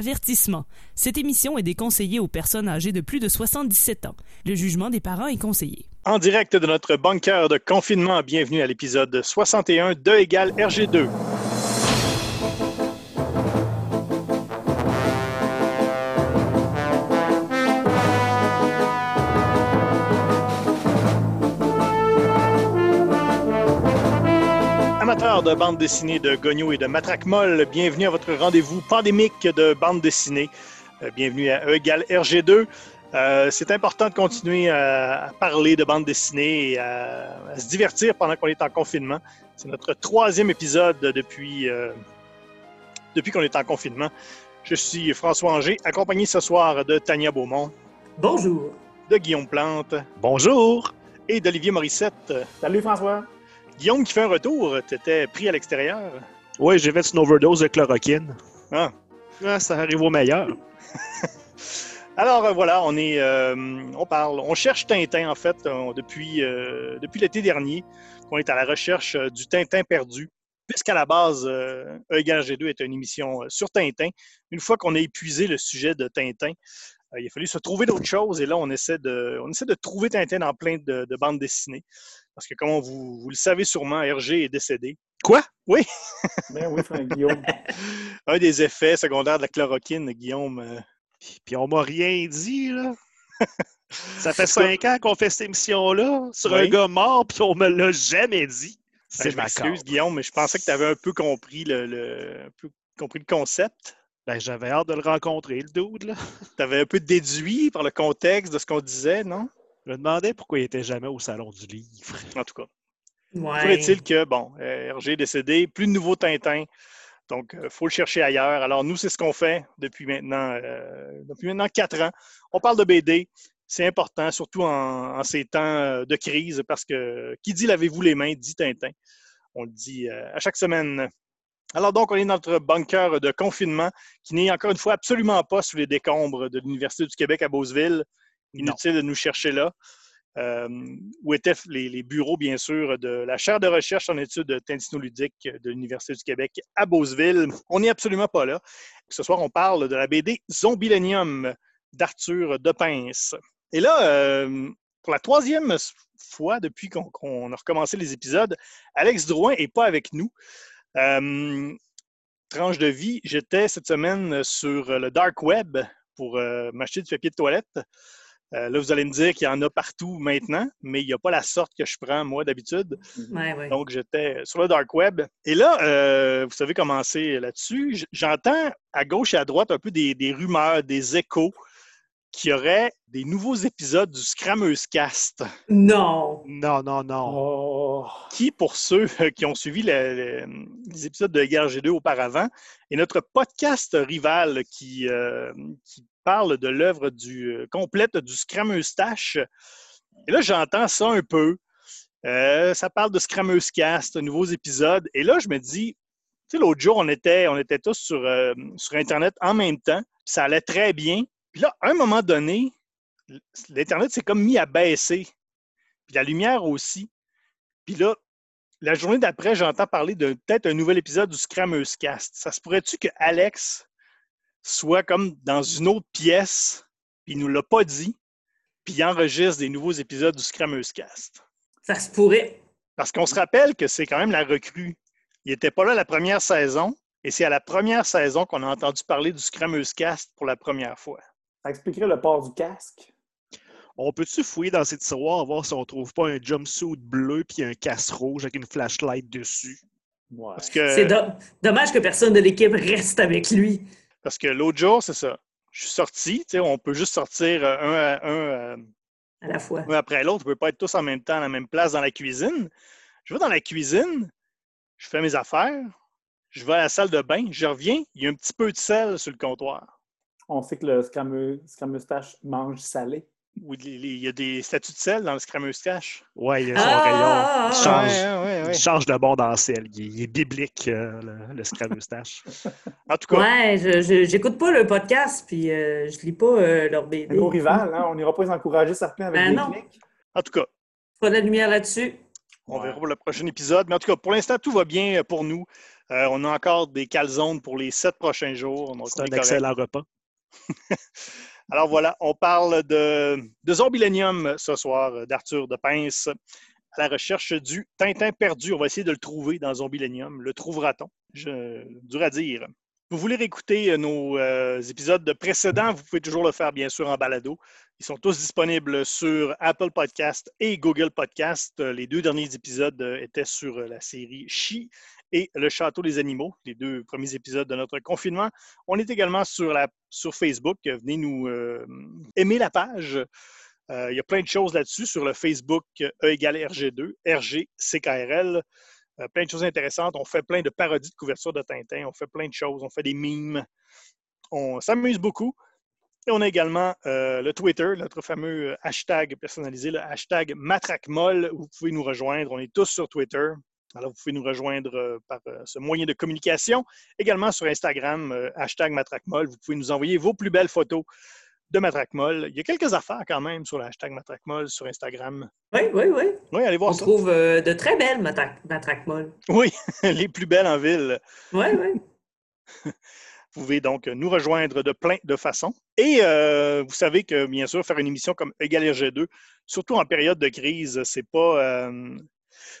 Avertissement. Cette émission est déconseillée aux personnes âgées de plus de 77 ans. Le jugement des parents est conseillé. En direct de notre bunker de confinement, bienvenue à l'épisode 61 de égale RG2. Amateurs de bande dessinée de Gogno et de Matraque Molle, bienvenue à votre rendez-vous pandémique de bande dessinée. Euh, bienvenue à E égale RG2. Euh, c'est important de continuer à, à parler de bande dessinée et à, à se divertir pendant qu'on est en confinement. C'est notre troisième épisode depuis, euh, depuis qu'on est en confinement. Je suis François Anger, accompagné ce soir de Tania Beaumont, Bonjour. de Guillaume Plante Bonjour! et d'Olivier Morissette. Salut François. Guillaume qui fait un retour, t'étais pris à l'extérieur? Oui, j'ai fait une overdose de chloroquine. Ah. Ah, ça arrive au meilleur. Alors euh, voilà, on est, euh, on parle, on cherche Tintin en fait euh, depuis, euh, depuis l'été dernier, qu'on est à la recherche du Tintin perdu. Puisqu'à la base, E égale G2 est une émission sur Tintin. Une fois qu'on a épuisé le sujet de Tintin, il a fallu se trouver d'autres choses et là, on essaie de, on essaie de trouver Tintin dans plein de, de bandes dessinées. Parce que, comme vous, vous le savez sûrement, Hergé est décédé. Quoi? Oui, Ben oui, Franck Guillaume. un des effets secondaires de la chloroquine, Guillaume. euh, Puis on m'a rien dit, là. Ça fait cinq ans qu'on fait cette émission-là sur un gars mort, puis on me l'a jamais dit. Ben, C'est je m'excuse. Guillaume, mais je pensais que tu avais un peu compris le, le- un peu compris le concept. Ben, j'avais hâte de le rencontrer, le dude, là. Tu avais un peu déduit par le contexte de ce qu'on disait, non? Je me demandais pourquoi il était jamais au salon du livre. En tout cas. Ouais. est-il que, bon, euh, Hergé est décédé, plus de nouveaux Tintin. Donc, il faut le chercher ailleurs. Alors, nous, c'est ce qu'on fait depuis maintenant, euh, depuis maintenant quatre ans. On parle de BD. C'est important, surtout en, en ces temps euh, de crise, parce que qui dit lavez-vous les mains dit Tintin. On le dit euh, à chaque semaine. Alors donc, on est dans notre bunker de confinement qui n'est encore une fois absolument pas sous les décombres de l'Université du Québec à Beauceville. Inutile de nous chercher là. Euh, où étaient les, bureaux, bien sûr, de la chaire de recherche en études tintinoludiques de l'Université du Québec à Beauceville. On n'est absolument pas là. Ce soir, on parle de la BD Zombilenium d'Arthur Depince. Et là, euh, pour la troisième fois depuis qu'on a recommencé les épisodes, Alex Drouin n'est pas avec nous. Euh, tranche de vie, j'étais cette semaine sur le dark web pour m'acheter du papier de toilette. Euh, là, vous allez me dire qu'il y en a partout maintenant, mais il n'y a pas la sorte que je prends, moi, d'habitude. Ouais, ouais. Donc, j'étais sur le dark web. Et là, euh, vous savez comment c'est là-dessus. J'entends à gauche et à droite un peu des, des rumeurs, des échos qu'il y aurait des nouveaux épisodes du Scrammeuse Cast, Non. Non, non, non. Oh. qui, pour ceux euh, qui ont suivi le- le- les épisodes de Guerre G2 auparavant, est notre podcast rival qui, euh, qui parle de l'œuvre euh, complète du Scrammeuse Tash. Et là, j'entends ça un peu. Euh, ça parle de Scrammeuse Cast, nouveaux épisodes. Et là, je me dis, tu sais, l'autre jour, on était, on était tous sur, euh, Internet en même temps. Ça allait très bien. Puis là, à un moment donné, l'Internet s'est comme mis à baisser. Puis la lumière aussi. Puis là, la journée d'après, j'entends parler de peut-être un nouvel épisode du Scrammeuse Cast. Ça se pourrait-tu que Alex soit comme dans une autre pièce, puis il nous l'a pas dit, puis il enregistre des nouveaux épisodes du Scrammeuse Cast? Ça se pourrait. Parce qu'on se rappelle que c'est quand même la recrue. Il n'était pas là la première saison, et c'est à la première saison qu'on a entendu parler du Scrammeuse Cast pour la première fois. Ça expliquerait le port du casque. On peut-tu fouiller dans ces tiroirs, voir si on trouve pas un jumpsuit bleu puis un casse rouge avec une flashlight dessus? Ouais. Parce que, C'est do- dommage que personne de l'équipe reste avec lui. Parce que l'autre jour, c'est ça. Je suis sorti, tu sais, on peut juste sortir euh, un, à- un, euh, À la fois. un après l'autre. On ne peut pas être tous en même temps à la même place dans la cuisine. Je vais dans la cuisine, je fais mes affaires, je vais à la salle de bain, je reviens, il y a un petit peu de sel sur le comptoir. On sait que le scrameu- scrameustache mange salé. Où il y a des statues de sel dans le Scrammeuse Cash. Ouais, il y a son Ah! rayon. Il change, Ouais, ouais, ouais. il change de bon dans le ciel. Il est, il est biblique, euh, le, le Scrameustache. En tout cas, Ouais, je- pas le podcast, puis euh, je lis pas euh, leur BD. Un gros rival, hein? on n'ira pas les encourager certains avec Ben des non. clics. en tout cas, Pas de la lumière là-dessus. On Ouais. verra pour le prochain épisode. Mais en tout cas, pour l'instant, tout va bien pour nous. Euh, on a encore des calzones pour les sept prochains jours. C'est un correct. excellent repas. Alors voilà, on parle de, de Zombilenium ce soir, d'Arthur de Pince, à la recherche du Tintin perdu. On va essayer de le trouver dans Zombilenium. Le trouvera-t-on? Dur à dire. Vous voulez réécouter euh, nos euh, épisodes précédents, vous pouvez toujours le faire, bien sûr, en balado. Ils sont tous disponibles sur Apple Podcast et Google Podcast. Euh, Les deux derniers épisodes étaient sur la série Chi et Le Château des Animaux, les deux premiers épisodes de notre confinement. On est également sur, la, sur Facebook. Venez nous euh, aimer la page. Euh, il y a plein de choses là-dessus sur le Facebook E égale RG2, RGCKRL. Euh, plein de choses intéressantes. On fait plein de parodies de couverture de Tintin. On fait plein de choses. On fait des mimes. On s'amuse beaucoup. Et on a également euh, le Twitter, notre fameux hashtag personnalisé, le hashtag MatraqueMolle, vous pouvez nous rejoindre. On est tous sur Twitter. Alors, vous pouvez nous rejoindre euh, par euh, ce moyen de communication. Également sur Instagram, euh, hashtag MatraqueMolle. Vous pouvez nous envoyer vos plus belles photos de Matraquemolle. Il y a quelques affaires quand même sur le hashtag Matraquemolle sur Instagram. Oui, oui, oui. Oui, allez On voir ça. trouve euh, de très belles molles. Oui, les plus belles en ville. Oui, oui. Vous pouvez donc nous rejoindre de plein de façons. Et euh, vous savez que, bien sûr, faire une émission comme Égal RG2, surtout en période de crise, c'est pas, euh,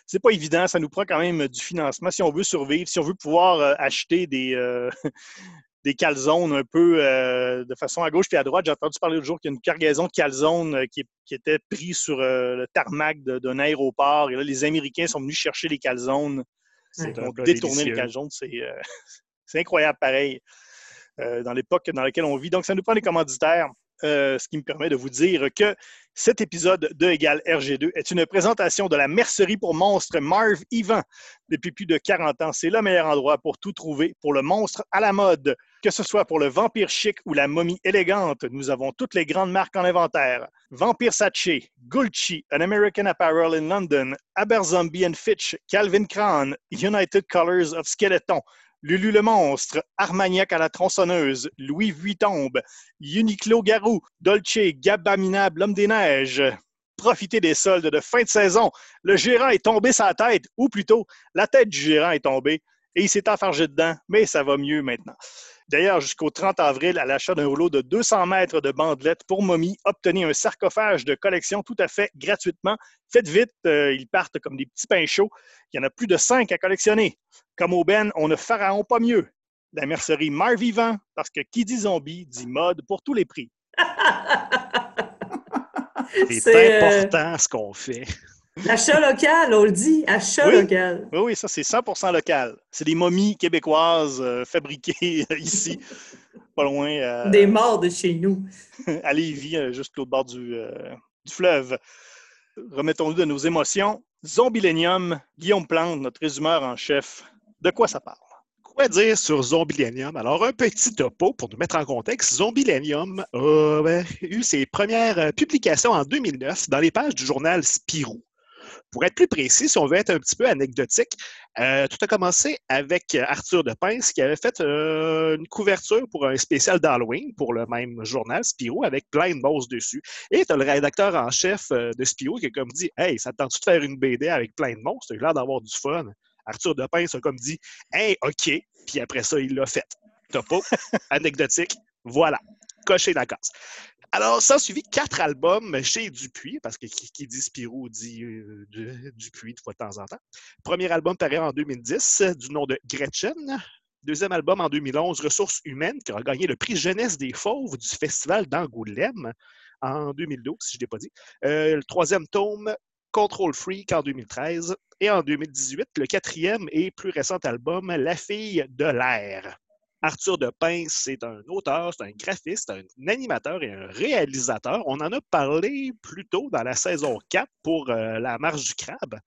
c'est pas évident. Ça nous prend quand même du financement si on veut survivre, si on veut pouvoir euh, acheter des, euh, des calzones un peu euh, de façon à gauche puis à droite. J'ai entendu parler l'autre jour qu'il y a une cargaison de calzones qui, qui était prise sur euh, le tarmac d'un aéroport. Et là, les Américains sont venus chercher les calzones. Ils ont détourné les calzones. C'est incroyable, pareil, dans l'époque dans laquelle on vit. Donc, ça nous prend des commanditaires, euh, ce qui me permet de vous dire que cet épisode de Égal RG2 est une présentation de la mercerie pour monstres Marv Ivan. Depuis plus de 40 ans, c'est le meilleur endroit pour tout trouver pour le monstre à la mode. Que ce soit pour le vampire chic ou la momie élégante, nous avons toutes les grandes marques en inventaire. Vampire Sache, Gulci, An American Apparel in London, Aberzombie and Fitch, Calvin Klein, United Colors of Skeleton, Lulu le monstre, Armagnac à la tronçonneuse, Louis Vuitton, Uniqlo Garou, Dolce, Gabamina, l'homme des neiges. Profitez des soldes de fin de saison. Le gérant est tombé sa tête, ou plutôt, la tête du gérant est tombée et il s'est enfargé dedans, mais ça va mieux maintenant. D'ailleurs, jusqu'au 30 avril, à l'achat d'un rouleau de 200 mètres de bandelettes pour momie, obtenez un sarcophage de collection tout à fait gratuitement. Faites vite, euh, ils partent comme des petits pains chauds. Il y en a plus de 5 à collectionner. Comme au Ben, on ne pharaon pas mieux. La mercerie Marvivant, parce que qui dit zombie dit mode pour tous les prix. C'est C'est euh, important ce qu'on fait. Achat local, on le dit, achat Oui. local. Oui, oui, ça, c'est 100% local. C'est des momies québécoises euh, fabriquées ici, pas loin, euh, Des morts de chez nous. à Lévis, euh, juste l'autre bord du, euh, du fleuve. Remettons-nous de nos émotions. Zombilenium, Guillaume Plante, notre résumeur en chef. De quoi ça parle? Quoi dire sur Zombilenium? Alors, un petit topo pour nous mettre en contexte. Zombilenium a eu ses premières euh, publications en 2009 dans les pages du journal Spirou. Pour être plus précis, si on veut être un petit peu anecdotique, euh, tout a commencé avec Arthur de Pince qui avait fait euh, une couverture pour un spécial d'Halloween pour le même journal Spirou avec plein de boss dessus. Et tu as le rédacteur en chef euh, de Spirou qui a comme dit Hey, ça te tente de faire une BD avec plein de monstres? Tu l'air d'avoir du fun. Arthur de Pince a comme dit Hey, OK. Puis après ça, il l'a fait. Topo, anecdotique, voilà. Alors, ça a suivi quatre albums chez Dupuis, parce que qui, dit Spirou dit euh, du- Dupuis de fois de temps en temps. Premier album paru en 2010, euh, du nom de Gretchen. Deuxième album en 2011, Ressources humaines, qui a gagné le prix Jeunesse des Fauves du Festival d'Angoulême en 2012, si je ne l'ai pas dit. Euh, le troisième tome, Control Freak en 2013. Et en 2018, le quatrième et plus récent album, La fille de l'air. Arthur de Pince, c'est un auteur, c'est un graphiste, un animateur et un réalisateur. On en a parlé plus tôt dans la saison 4 pour euh, La Marche du Crabe,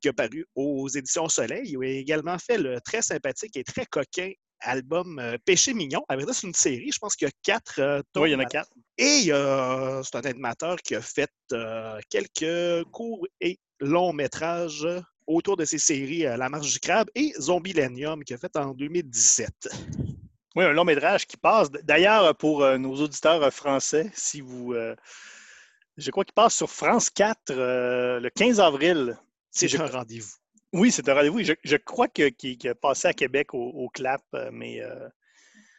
qui a paru aux Éditions Soleil. Il a également fait le très sympathique et très coquin album euh, Péché mignon. Avec ça, c'est une série, je pense qu'il y a quatre euh, tomes Oui, il y en a quatre. et euh, c'est un animateur qui a fait euh, quelques courts et longs métrages autour de ses séries euh, La Marche du Crabe et Zombilenium qui a fait en 2017. Oui, un long métrage qui passe. D'ailleurs, pour euh, nos auditeurs euh, français, si vous. euh, je crois qu'il passe sur France 4 euh, le 15 avril. C'est un rendez-vous. Oui, c'est un rendez-vous. Je, je crois que- qu'il qu'il a passé à Québec au, au CLAP, mais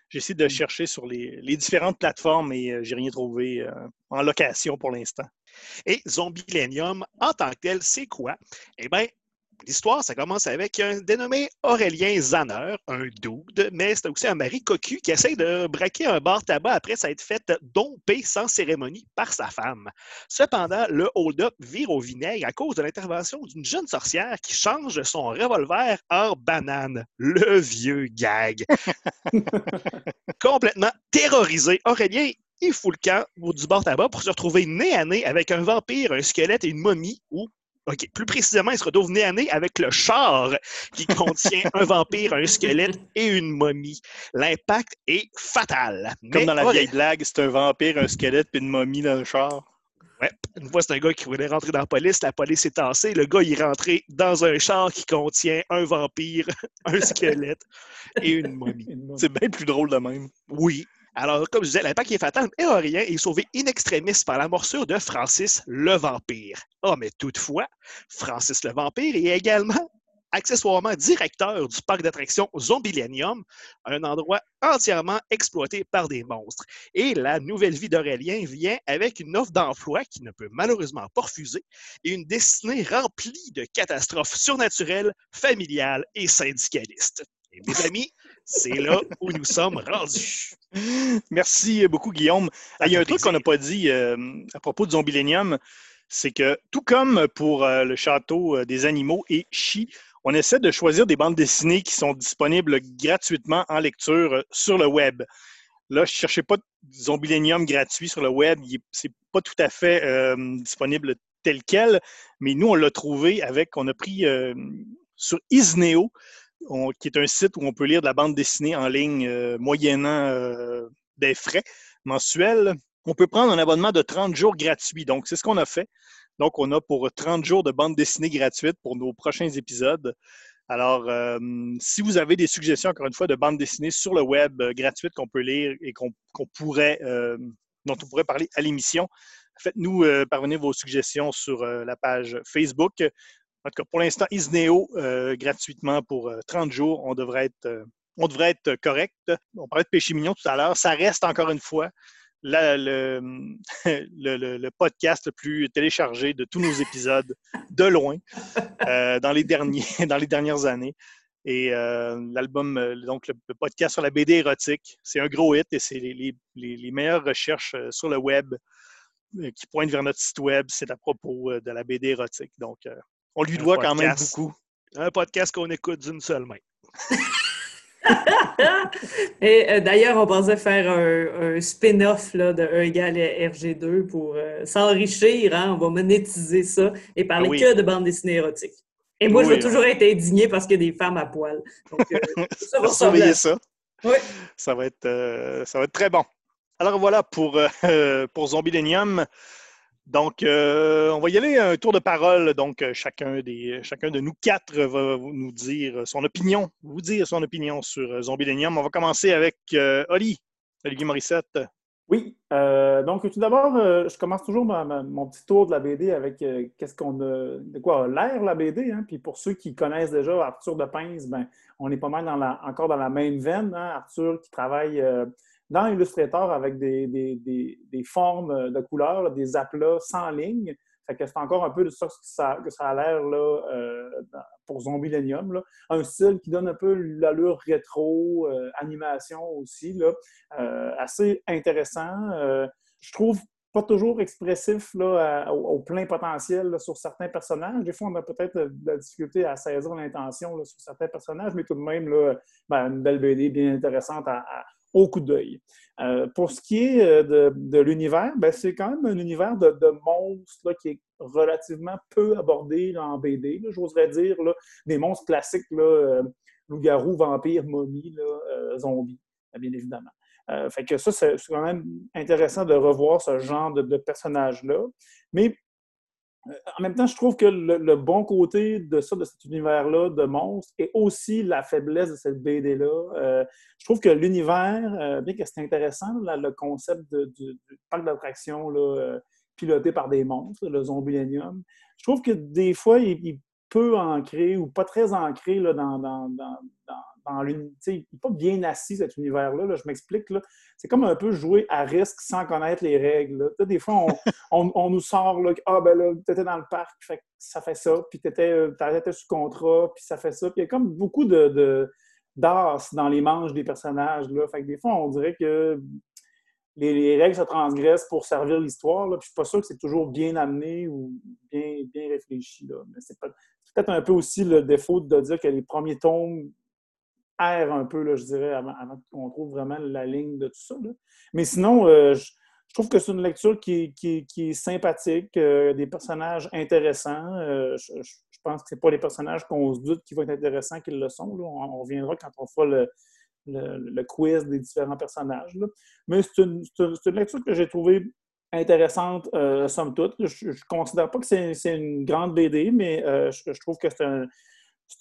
j'essaie de chercher sur les, les différentes plateformes et j'ai rien trouvé en location pour l'instant. Et Zombilenium, en tant que tel, c'est quoi? Eh bien, l'histoire, ça commence avec un dénommé Aurélien Zanner, un dude, mais c'est aussi un mari cocu qui essaie de braquer un bar tabac après s'être fait domper sans cérémonie par sa femme. Cependant, le hold-up vire au vinaigre à cause de l'intervention d'une jeune sorcière qui change son revolver en banane. Le vieux gag. Complètement terrorisé, Aurélien il fout le camp du bar tabac pour se retrouver nez à nez avec un vampire, un squelette et une momie, ou, OK, plus précisément, il se retrouve nez à nez avec le char qui contient un vampire, un squelette et une momie. L'impact est fatal. Comme Mais dans la vieille blague, c'est un vampire, un squelette puis une momie dans le char. Ouais. Une fois, c'est un gars qui voulait rentrer dans la police. La police est tassée. Le gars, il est rentré dans un char qui contient un vampire, un squelette et une momie. C'est bien plus drôle de même. Oui. Alors, comme je disais, l'impact est fatal, mais Aurélien est sauvé in extremis par la morsure de Francis le Vampire. Ah, mais toutefois, Francis le Vampire est également accessoirement directeur du parc d'attractions Zombilenium, un endroit entièrement exploité par des monstres. Et la nouvelle vie d'Aurélien vient avec une offre d'emploi qui ne peut malheureusement pas refuser et une destinée remplie de catastrophes surnaturelles, familiales et syndicalistes. Et mes amis, c'est là où nous sommes rendus. Merci beaucoup, Guillaume. Ah, il y a un truc qu'on n'a pas dit euh, à propos de Zombilenium, c'est que tout comme pour euh, le château euh, des animaux et Chi, on essaie de choisir des bandes dessinées qui sont disponibles gratuitement en lecture sur le web. Là, je ne cherchais pas de Zombilenium gratuit sur le web. C'est pas tout à fait euh, disponible tel quel, mais nous, on l'a trouvé avec, on a pris sur Isneo, qui est un site où on peut lire de la bande dessinée en ligne euh, moyennant euh, des frais mensuels. On peut prendre un abonnement de 30 jours gratuit. Donc, c'est ce qu'on a fait. Donc, on a pour 30 jours de bande dessinée gratuite pour nos prochains épisodes. Alors, euh, si vous avez des suggestions, encore une fois, de bandes dessinées sur le web gratuites qu'on peut lire et qu'on pourrait, dont on pourrait parler à l'émission, faites-nous parvenir vos suggestions sur la page Facebook. En tout cas, pour l'instant, Isneo, euh, gratuitement pour euh, 30 jours, on devrait être, euh, on devrait être correct. On parlait de péché mignon tout à l'heure. Ça reste encore une fois le, podcast le plus téléchargé de tous nos épisodes, de loin, euh, dans, les derniers, dans les dernières années. Et euh, l'album, euh, donc le, podcast sur la BD érotique, c'est un gros hit et c'est les, meilleures recherches euh, sur le web euh, qui pointent vers notre site web. C'est à propos euh, de la BD érotique. Donc, euh, on lui Un doit quand même beaucoup. Un podcast qu'on écoute d'une seule main. Et euh, d'ailleurs, on pensait faire un, un spin-off là, de E égale RG2 pour euh, s'enrichir. hein. On va monétiser ça et parler Ah oui. que de bande dessinée érotique. Et moi, je vais toujours être indigné parce qu'il y a des femmes à poil. Donc, euh, ça va à ça. Oui. Ça va être, euh, ça va être très bon. Alors voilà pour, euh, pour Zombilenium. Donc, euh, on va y aller un tour de parole. Donc, euh, chacun, des, chacun de nous quatre va nous dire son opinion, vous dire son opinion sur euh, Zombilenium. On va commencer avec euh, Oli, Olivier Morissette. Oui, euh, donc tout d'abord, euh, je commence toujours ma- mon petit tour de la BD avec euh, qu'est-ce qu'on a, de quoi a l'air la BD. Hein? Puis pour ceux qui connaissent déjà Arthur de Pince, ben, on est pas mal dans la, encore dans la même veine. hein? Arthur qui travaille euh, dans Illustrator avec des, des, des, formes de couleurs, des aplats sans ligne. Fait que c'est encore un peu de ça que ça, que ça a l'air là, euh, pour Zombilenium. Là. Un style qui donne un peu l'allure rétro, euh, animation aussi. Là. Euh, assez intéressant. Je trouve pas toujours expressif là, au, plein potentiel sur certains personnages. Des fois, on a peut-être de la difficulté à saisir l'intention sur certains personnages, mais tout de même, là, ben, une belle BD bien intéressante à- à- au coup d'œil. Euh, pour ce qui est euh, de, l'univers, ben, c'est quand même un univers de, monstres là, qui est relativement peu abordé en BD. J'oserais dire là, des monstres classiques, euh, loup-garou, vampire, momie, euh, zombie, bien évidemment. Fait que ça, c'est quand même intéressant de revoir ce genre de, de personnage-là. Mais en même temps, je trouve que le, bon côté de ça, de cet univers-là, de monstres, est aussi la faiblesse de cette BD-là. Euh, je trouve que l'univers, euh, bien que c'est intéressant, le concept du, parc euh, piloté par des monstres, le Zombilenium, je trouve que des fois, il, il peu ancré ou pas très ancré là, dans, dans, dans, l'unité. Il n'est pas bien assis, cet univers-là. Je m'explique. C'est comme un peu jouer à risque sans connaître les règles. Des fois, on, on, nous sort là, Ah, ben là, tu étais dans le parc, fait, ça fait ça, puis tu étais, étais, sous contrat, puis ça fait ça. Puis il y a comme beaucoup de, d'as dans les manches des personnages. Là. Fait que des fois, on dirait que les, règles se transgressent pour servir l'histoire. Puis je suis pas sûr que c'est toujours bien amené ou bien, bien réfléchi. Là. Mais c'est peut-être un peu aussi le défaut de dire que les premiers tomes errent un peu, là, je dirais, avant, qu'on trouve vraiment la ligne de tout ça. Mais sinon, euh, je, trouve que c'est une lecture qui, est sympathique, euh, des personnages intéressants. Euh, je, pense que ce pas les personnages qu'on se doute qui vont être intéressants qu'ils le sont. On, reviendra quand on fera le, le, quiz des différents personnages. Mais c'est une, lecture que j'ai trouvée intéressante, somme toute. Je ne considère pas que c'est une grande BD, mais euh, je, trouve que c'est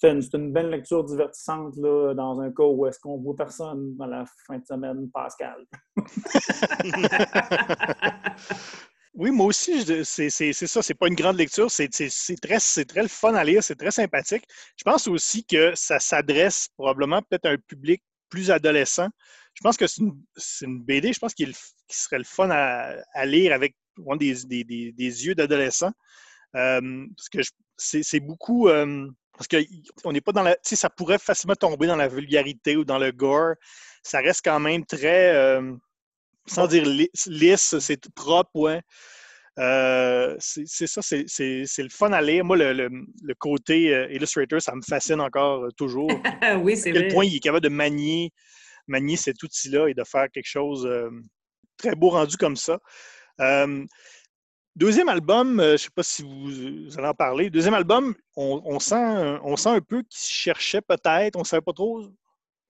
une, belle lecture divertissante là, dans un cas où est-ce qu'on voit personne dans la fin de semaine Pascal. oui, moi aussi, c'est ça. C'est pas une grande lecture. C'est très, très le fun à lire. C'est très sympathique. Je pense aussi que ça s'adresse probablement peut-être à un public plus adolescent. Je pense que c'est une, BD, je pense qu'il serait le fun à, lire avec des, yeux d'adolescent. Euh, parce que c'est beaucoup. Euh, parce qu'on n'est pas dans la. Tu sais, ça pourrait facilement tomber dans la vulgarité ou dans le gore. Ça reste quand même très. Euh, sans dire lisse, c'est propre, ouais. c'est ça, c'est le fun à lire. Moi, le, côté Illustrator, ça me fascine encore toujours. oui, c'est À quel point il est capable de manier manier cet outil-là et de faire quelque chose de très beau rendu comme ça. Deuxième album, je ne sais pas si vous, allez en parler. Deuxième album, on, sent, on sent un peu qu'il cherchait peut-être, on ne savait pas trop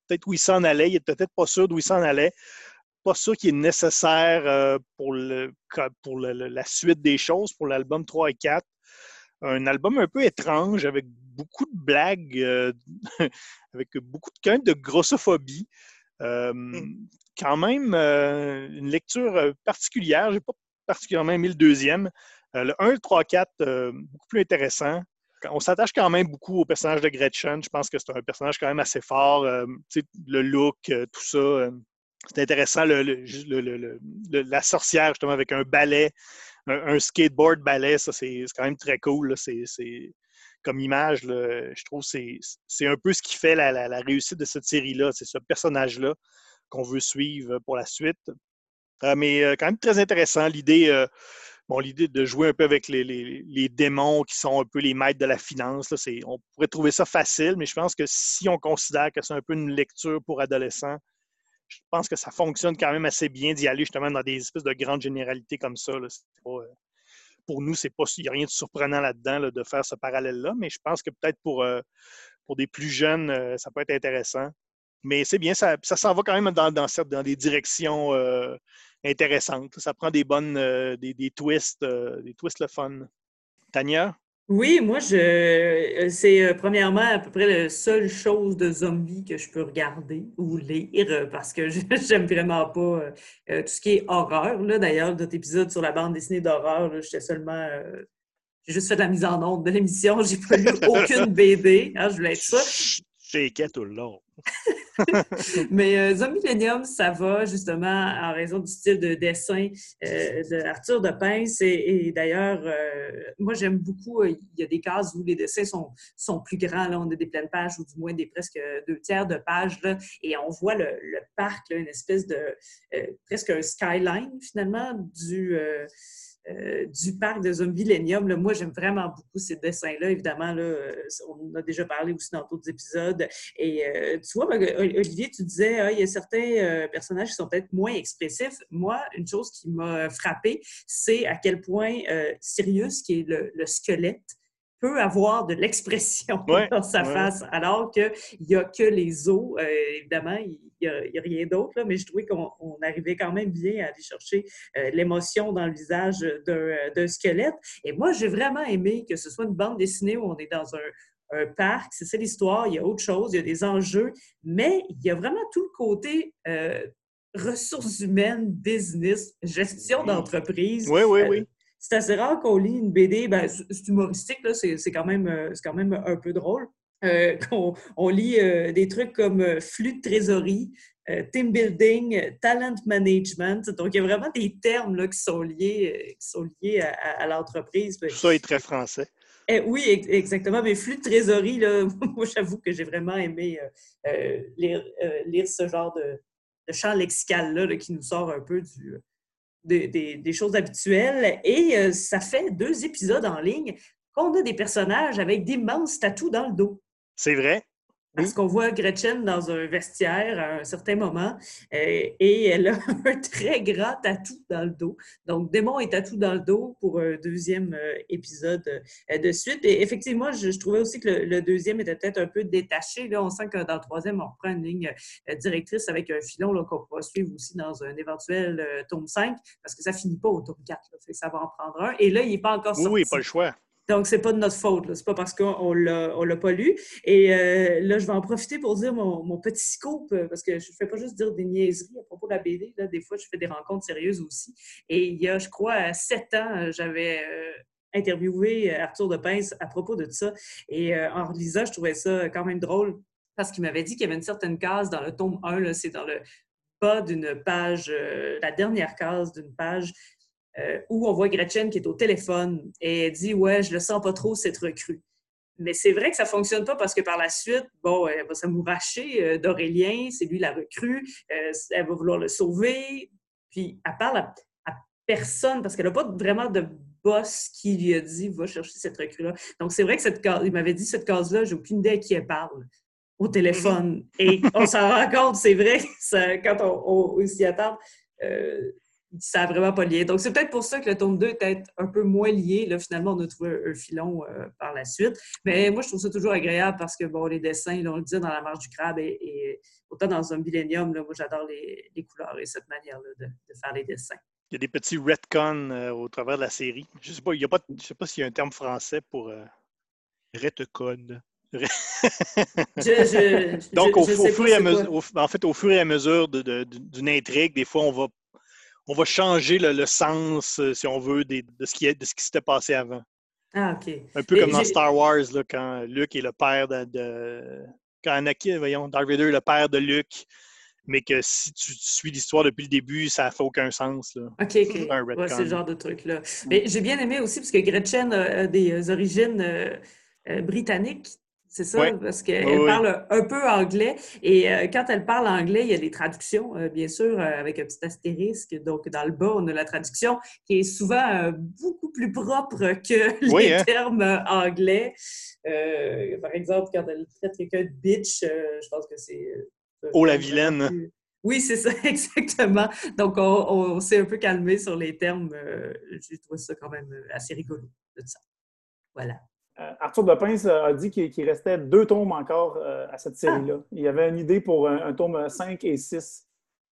peut-être où il s'en allait. Il n'est peut-être pas sûr d'où il s'en allait. Pas sûr qu'il est nécessaire pour, le, pour la suite des choses, pour l'album 3 et 4. Un album un peu étrange avec beaucoup de blagues, avec beaucoup de, de grossophobie. Quand même, une lecture particulière. Je n'ai pas particulièrement aimé le deuxième. le 1, le 3, 4, beaucoup plus intéressant. On s'attache quand même beaucoup au personnage de Gretchen. Je pense que c'est un personnage quand même assez fort. le look, tout ça. c'est intéressant. la sorcière, justement, avec un ballet, un, skateboard ballet, ça, c'est quand même très cool. Comme image, je trouve que c'est un peu ce qui fait la, réussite de cette série-là. C'est ce personnage-là qu'on veut suivre pour la suite. Euh, mais euh, quand même très intéressant, l'idée euh, l'idée de jouer un peu avec les, démons qui sont un peu les maîtres de la finance. Là, on pourrait trouver ça facile, mais je pense que si on considère que c'est un peu une lecture pour adolescents, je pense que ça fonctionne quand même assez bien d'y aller justement dans des espèces de grandes généralités comme ça. Là pour nous, c'est pas, il n'y a rien de surprenant là-dedans de faire ce parallèle-là, mais je pense que peut-être pour, des plus jeunes, ça peut être intéressant. Mais c'est bien, ça, ça s'en va quand même dans, dans, dans des directions euh, intéressantes. Ça prend des bonnes, des, des, twists, des twists le fun. Tania? Oui, moi, je euh, c'est euh, premièrement à peu près la seule chose de zombie que je peux regarder ou lire euh, parce que j'aime vraiment pas tout ce qui est horreur. Là, d'ailleurs, notre épisode sur la bande dessinée d'horreur, j'étais seulement j'ai juste fait de la mise en ordre de l'émission, j'ai pas lu aucune BD. Hein, je voulais être ça. J'ai tout le long. Mais euh, Zombie Millennium, ça va justement en raison du style de dessin euh, d'Arthur de Pince. Et, d'ailleurs, euh, moi, j'aime beaucoup, il y a des cases où les dessins sont, sont plus grands. Là, on a des pleines pages ou du moins des presque deux tiers de pages. Là, et on voit le, parc, une espèce de presque un skyline finalement du euh, du parc de Zombie Millennium. Moi, j'aime vraiment beaucoup ces dessins-là. Évidemment, là, euh, on a déjà parlé aussi dans d'autres épisodes. Et euh, tu vois, Olivier, tu disais, ah, il y a certains personnages qui sont peut-être moins expressifs. Moi, une chose qui m'a frappé, c'est à quel point Sirius, qui est le squelette, peut avoir de l'expression dans sa face, alors qu'il n'y a que les os. Euh, évidemment, il n'y a, rien d'autre, mais je trouvais qu'on arrivait quand même bien à aller chercher euh, l'émotion dans le visage d'un squelette. Et moi, j'ai vraiment aimé que ce soit une bande dessinée où on est dans un, parc, c'est ça l'histoire, il y a autre chose, il y a des enjeux, mais il y a vraiment tout le côté euh, ressources humaines, business, gestion d'entreprise. Oui, oui, oui c'est assez rare qu'on lit une BD, ben, c'est humoristique, c'est quand, même, euh, quand même un peu drôle. Euh, on, lit euh, des trucs comme flux de trésorerie, team building, talent management. Donc, il y a vraiment des termes là, qui sont liés, qui sont liés à, l'entreprise. Tout ça est très français. Eh, oui, exactement. Mais flux de trésorerie, là, moi, j'avoue que j'ai vraiment aimé lire, ce genre de, champ lexical-là qui nous sort un peu du, des, choses habituelles. Et euh, ça fait deux épisodes en ligne qu'on a des personnages avec d'immenses tatous dans le dos. C'est vrai? Parce qu'on voit Gretchen dans un vestiaire à un certain moment euh, et elle a un très grand tatou dans le dos. Donc, Démon est tatou dans le dos pour un deuxième euh, épisode euh, de suite. Et effectivement, je, trouvais aussi que le, deuxième était peut-être un peu détaché. Là, on sent que dans le troisième, on reprend une ligne directrice avec un filon qu'on pourra suivre aussi dans un éventuel tome 5 parce que ça finit pas au tome 4. ça va en prendre un. Et là, il n'est pas encore sorti. Oui, pas le choix. Donc, c'est pas de notre faute. C'est pas parce qu'on l'a, l'a pas lu. Et euh, là, je vais en profiter pour dire mon, petit scoop, euh, parce que je ne fais pas juste dire des niaiseries à propos de la BD. Là. Des fois, je fais des rencontres sérieuses aussi. Et il y a, je crois, sept ans, j'avais euh, interviewé Arthur de Pince à propos de ça. Et en lisant, je trouvais ça quand même drôle parce qu'il m'avait dit qu'il y avait une certaine case dans le tome 1, c'est dans le bas d'une page, la dernière case d'une page euh, où on voit Gretchen qui est au téléphone et elle dit Ouais, je le sens pas trop, cette recrue. Mais c'est vrai que ça fonctionne pas parce que par la suite, bon, elle va s'amouracher euh, d'Aurélien, c'est lui la recrue, euh, elle va vouloir le sauver, puis elle parle à, personne parce qu'elle n'a pas vraiment de boss qui lui a dit va chercher cette recrue-là. Donc c'est vrai que cette case, il m'avait dit cette case-là, j'ai aucune idée à qui elle parle au téléphone. Et on s'en rend compte, c'est vrai, quand on, s'y attend ça n'a vraiment pas lié. Donc, c'est peut-être pour ça que le tome 2 est peut-être un peu moins lié. Là, finalement, on a trouvé un, filon euh, par la suite. Mais moi, je trouve ça toujours agréable parce que, bon, les dessins, on le dit dans La marche du crabe et, autant dans un millénium, moi, j'adore les, couleurs et cette manière-là de, faire les dessins. Il y a des petits retcons euh, au travers de la série. Je ne sais pas, il y a pas, je sais pas s'il y a un terme français pour euh... retcon. Donc, au, fur et à mesure, en fait, au fur et à mesure d'une intrigue, des fois, on va on va changer le, sens, euh, si on veut, de, ce qui de ce qui s'était passé avant. Ah, OK. Un peu comme dans Star Wars, là, quand Luke est le père de, quand Anakin, voyons, Darth Vader est le père de Luke, mais que si tu, suis l'histoire depuis le début, ça n'a fait aucun sens. Là. OK, OK. Ouais, c'est le genre de truc-là. Mais j'ai bien aimé aussi, parce que Gretchen a des origines euh, euh, britanniques. C'est ça, parce qu'elle parle un peu anglais. Et euh, quand elle parle anglais, il y a des traductions, euh, bien sûr, euh, avec un petit astérisque. Donc, dans le bas, on a la traduction qui est souvent beaucoup plus propre que les hein. termes anglais. par exemple, quand elle traite quelqu'un de bitch, je pense que c'est. oh, la vilaine! Oui, c'est ça, exactement. Donc, on, s'est un peu calmé sur les termes. J'ai trouvé ça quand même assez rigolo de ça. Voilà. Euh, Arthur Depince a dit qu'il restait deux tomes encore euh, à cette série-là. Il y avait une idée pour un, tome 5 et 6.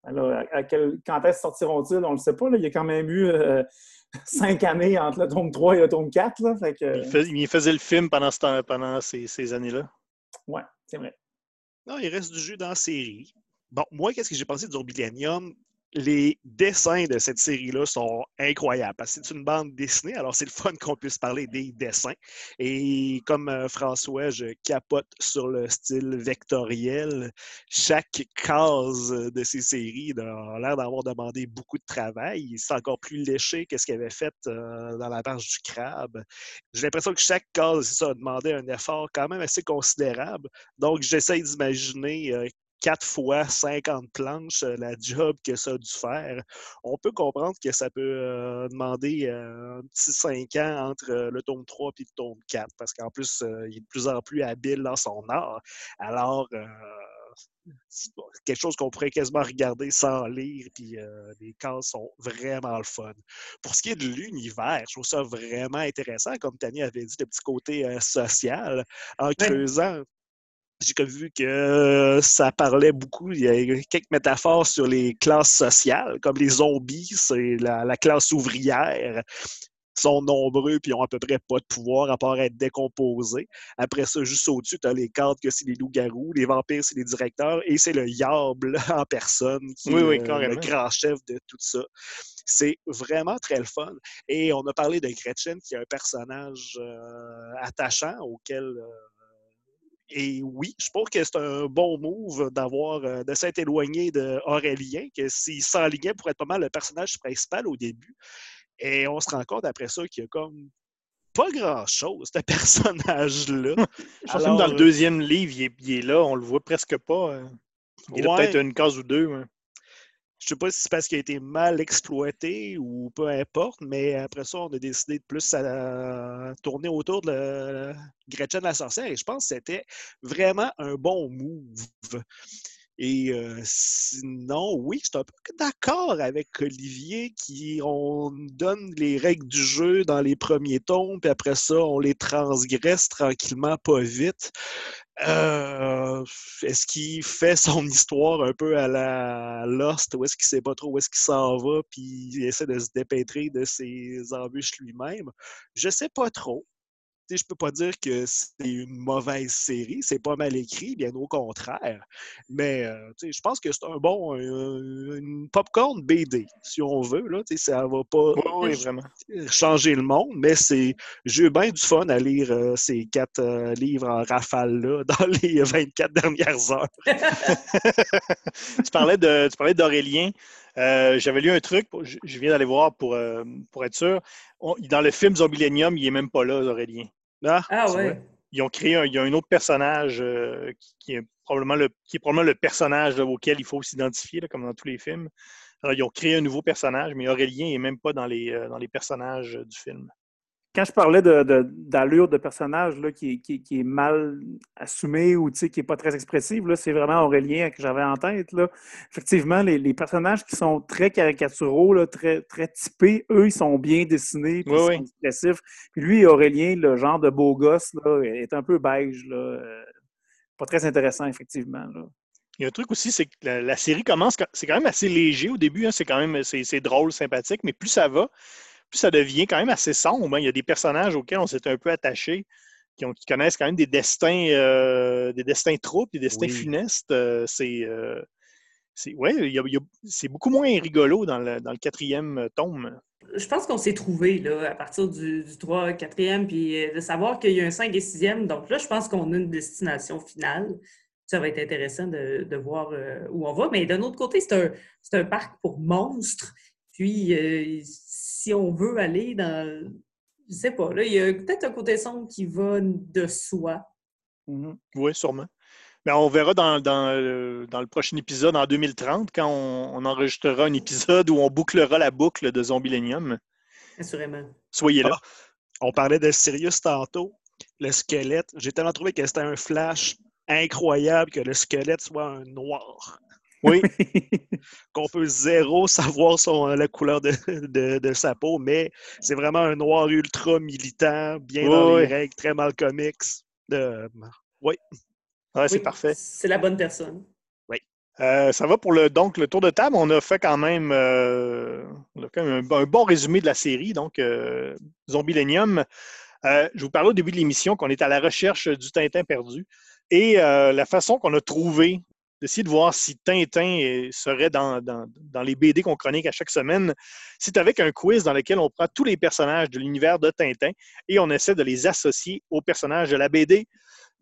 Alors, à, quel, quand est-ce sortiront-ils? On ne le sait pas. Il y a quand même eu euh, cinq années entre le tome 3 et le tome 4. il, faisait le film pendant, ce pendant ces, années-là. Oui, c'est vrai. Non, il reste du jeu dans la série. Bon, moi, qu'est-ce que j'ai pensé d'Orbilanium? Les dessins de cette série-là sont incroyables c'est une bande dessinée, alors c'est le fun qu'on puisse parler des dessins. Et comme euh, François, je capote sur le style vectoriel. Chaque case de ces séries a l'air d'avoir demandé beaucoup de travail. C'est encore plus léché que ce qu'il avait fait euh, dans la marche du crabe. J'ai l'impression que chaque case ça, a demandé un effort quand même assez considérable. Donc, j'essaie d'imaginer euh, quatre fois 50 planches, euh, la job que ça a dû faire, on peut comprendre que ça peut euh, demander euh, un petit 5 ans entre le tome 3 et le tome 4, parce qu'en plus, il est de plus en plus habile dans son art. Alors, c'est quelque chose qu'on pourrait quasiment regarder sans lire, puis les cases sont vraiment le fun. Pour ce qui est de l'univers, je trouve ça vraiment intéressant, comme Tani avait dit, le petit côté social, en creusant j'ai vu que euh, ça parlait beaucoup, il y a quelques métaphores sur les classes sociales, comme les zombies, c'est la, classe ouvrière. sont nombreux puis ont à peu près pas de pouvoir à part être décomposés. Après ça, juste au-dessus, tu as les cadres que c'est les loups-garous, les vampires, c'est les directeurs, et c'est le Yable en personne qui est le grand chef de tout ça. C'est vraiment très le fun. Et on a parlé de Gretchen, qui est un personnage euh, attachant auquel. Euh, et oui, je pense que c'est un bon move d'avoir euh, de s'être éloigné d'Aurélien, que s'il s'enlignait pour être pas mal le personnage principal au début. Et on se rend compte après ça qu'il y a comme pas grand-chose, ce personnage-là. Je pense que dans le deuxième livre, il est, là, on le voit presque pas. Il a peut-être une case ou deux. Je sais pas si c'est parce qu'il a été mal exploité ou peu importe, mais après ça, on a décidé de plus tourner autour de Gretchen la sorcière et je pense que c'était vraiment un bon move. Et euh, sinon, oui, je suis un peu d'accord avec Olivier qui on donne les règles du jeu dans les premiers tomes, puis après ça, on les transgresse tranquillement, pas vite. Euh, est-ce qu'il fait son histoire un peu à la Lost, ou est-ce qu'il sait pas trop où est-ce qu'il s'en va, puis il essaie de se dépêtrer de ses embûches lui-même? Je sais pas trop je peux pas dire que c'est une mauvaise série, c'est pas mal écrit, bien au contraire. Mais euh, je pense que c'est un bon, une popcorn BD, si on veut. Là, ça va pas vraiment. changer le monde, mais c'est j'ai eu bien du fun à lire euh, ces quatre euh, livres en rafale là, dans les 24 dernières heures. tu parlais de d'Aurélien. J'avais lu un truc, je, viens d'aller voir pour, pour être sûr. dans le film Zombilenium, il n'est même pas là, Aurélien. Ah, ah ouais. Ils ont créé un, il y a un autre personnage euh, qui, est probablement le, qui est probablement le personnage auquel il faut s'identifier, comme dans tous les films. Alors, ils ont créé un nouveau personnage, mais Aurélien n'est même pas dans les, euh, dans les personnages du film quand je parlais d'allure de, personnage là, qui, est mal assumé ou qui n'est pas très expressif, c'est vraiment Aurélien que j'avais en tête. Là. Effectivement, les, personnages qui sont très caricaturaux, là, très, très typés, eux, ils sont bien dessinés, puis ils sont expressifs. Puis lui, Aurélien, le genre de beau gosse, là, est un peu beige. Là, euh, pas très intéressant, effectivement. Là. Il y a un truc aussi, c'est que la, série commence, c'est quand même assez léger au début, hein, c'est quand même c'est drôle, sympathique, mais plus ça va, ça devient quand même assez sombre. Hein. Il y a des personnages auxquels on s'est un peu attaché, qui, connaissent quand même des destins, euh, des destins troubles, des destins funestes. Euh, c'est euh, c'est beaucoup moins rigolo dans le, quatrième tome. Je pense qu'on s'est trouvé là, à partir du, du 3, 4e, puis de savoir qu'il y a un 5 et 6e. Donc là, je pense qu'on a une destination finale. Ça va être intéressant de, voir où on va. Mais d'un autre côté, c'est un, un, parc pour monstres. Puis, si on veut aller dans. Je sais pas, là, il y a peut-être un côté sombre qui va de soi. Mm-hmm. Oui, sûrement. Mais on verra dans, dans, le prochain épisode en 2030, quand on, enregistrera un épisode où on bouclera la boucle de Zombilenium. Assurément. Soyez là. Ah, on parlait de Sirius tantôt. Le squelette, j'ai tellement trouvé que c'était un flash incroyable que le squelette soit un noir. Oui. Qu'on peut zéro savoir son, la couleur de, sa peau, mais c'est vraiment un noir ultra militant, bien dans les règles, très mal comics. oui. c'est parfait. C'est la bonne personne. Oui. Euh, ça va pour le donc le tour de table. On a fait quand même, euh, un, bon résumé de la série, donc euh, Zombilenium. Euh, je vous parlais au début de l'émission qu'on est à la recherche du Tintin perdu. Et la façon qu'on a trouvé d'essayer de voir si Tintin serait dans, les BD qu'on chronique à chaque semaine. C'est avec un quiz dans lequel on prend tous les personnages de l'univers de Tintin et on essaie de les associer aux personnages de la BD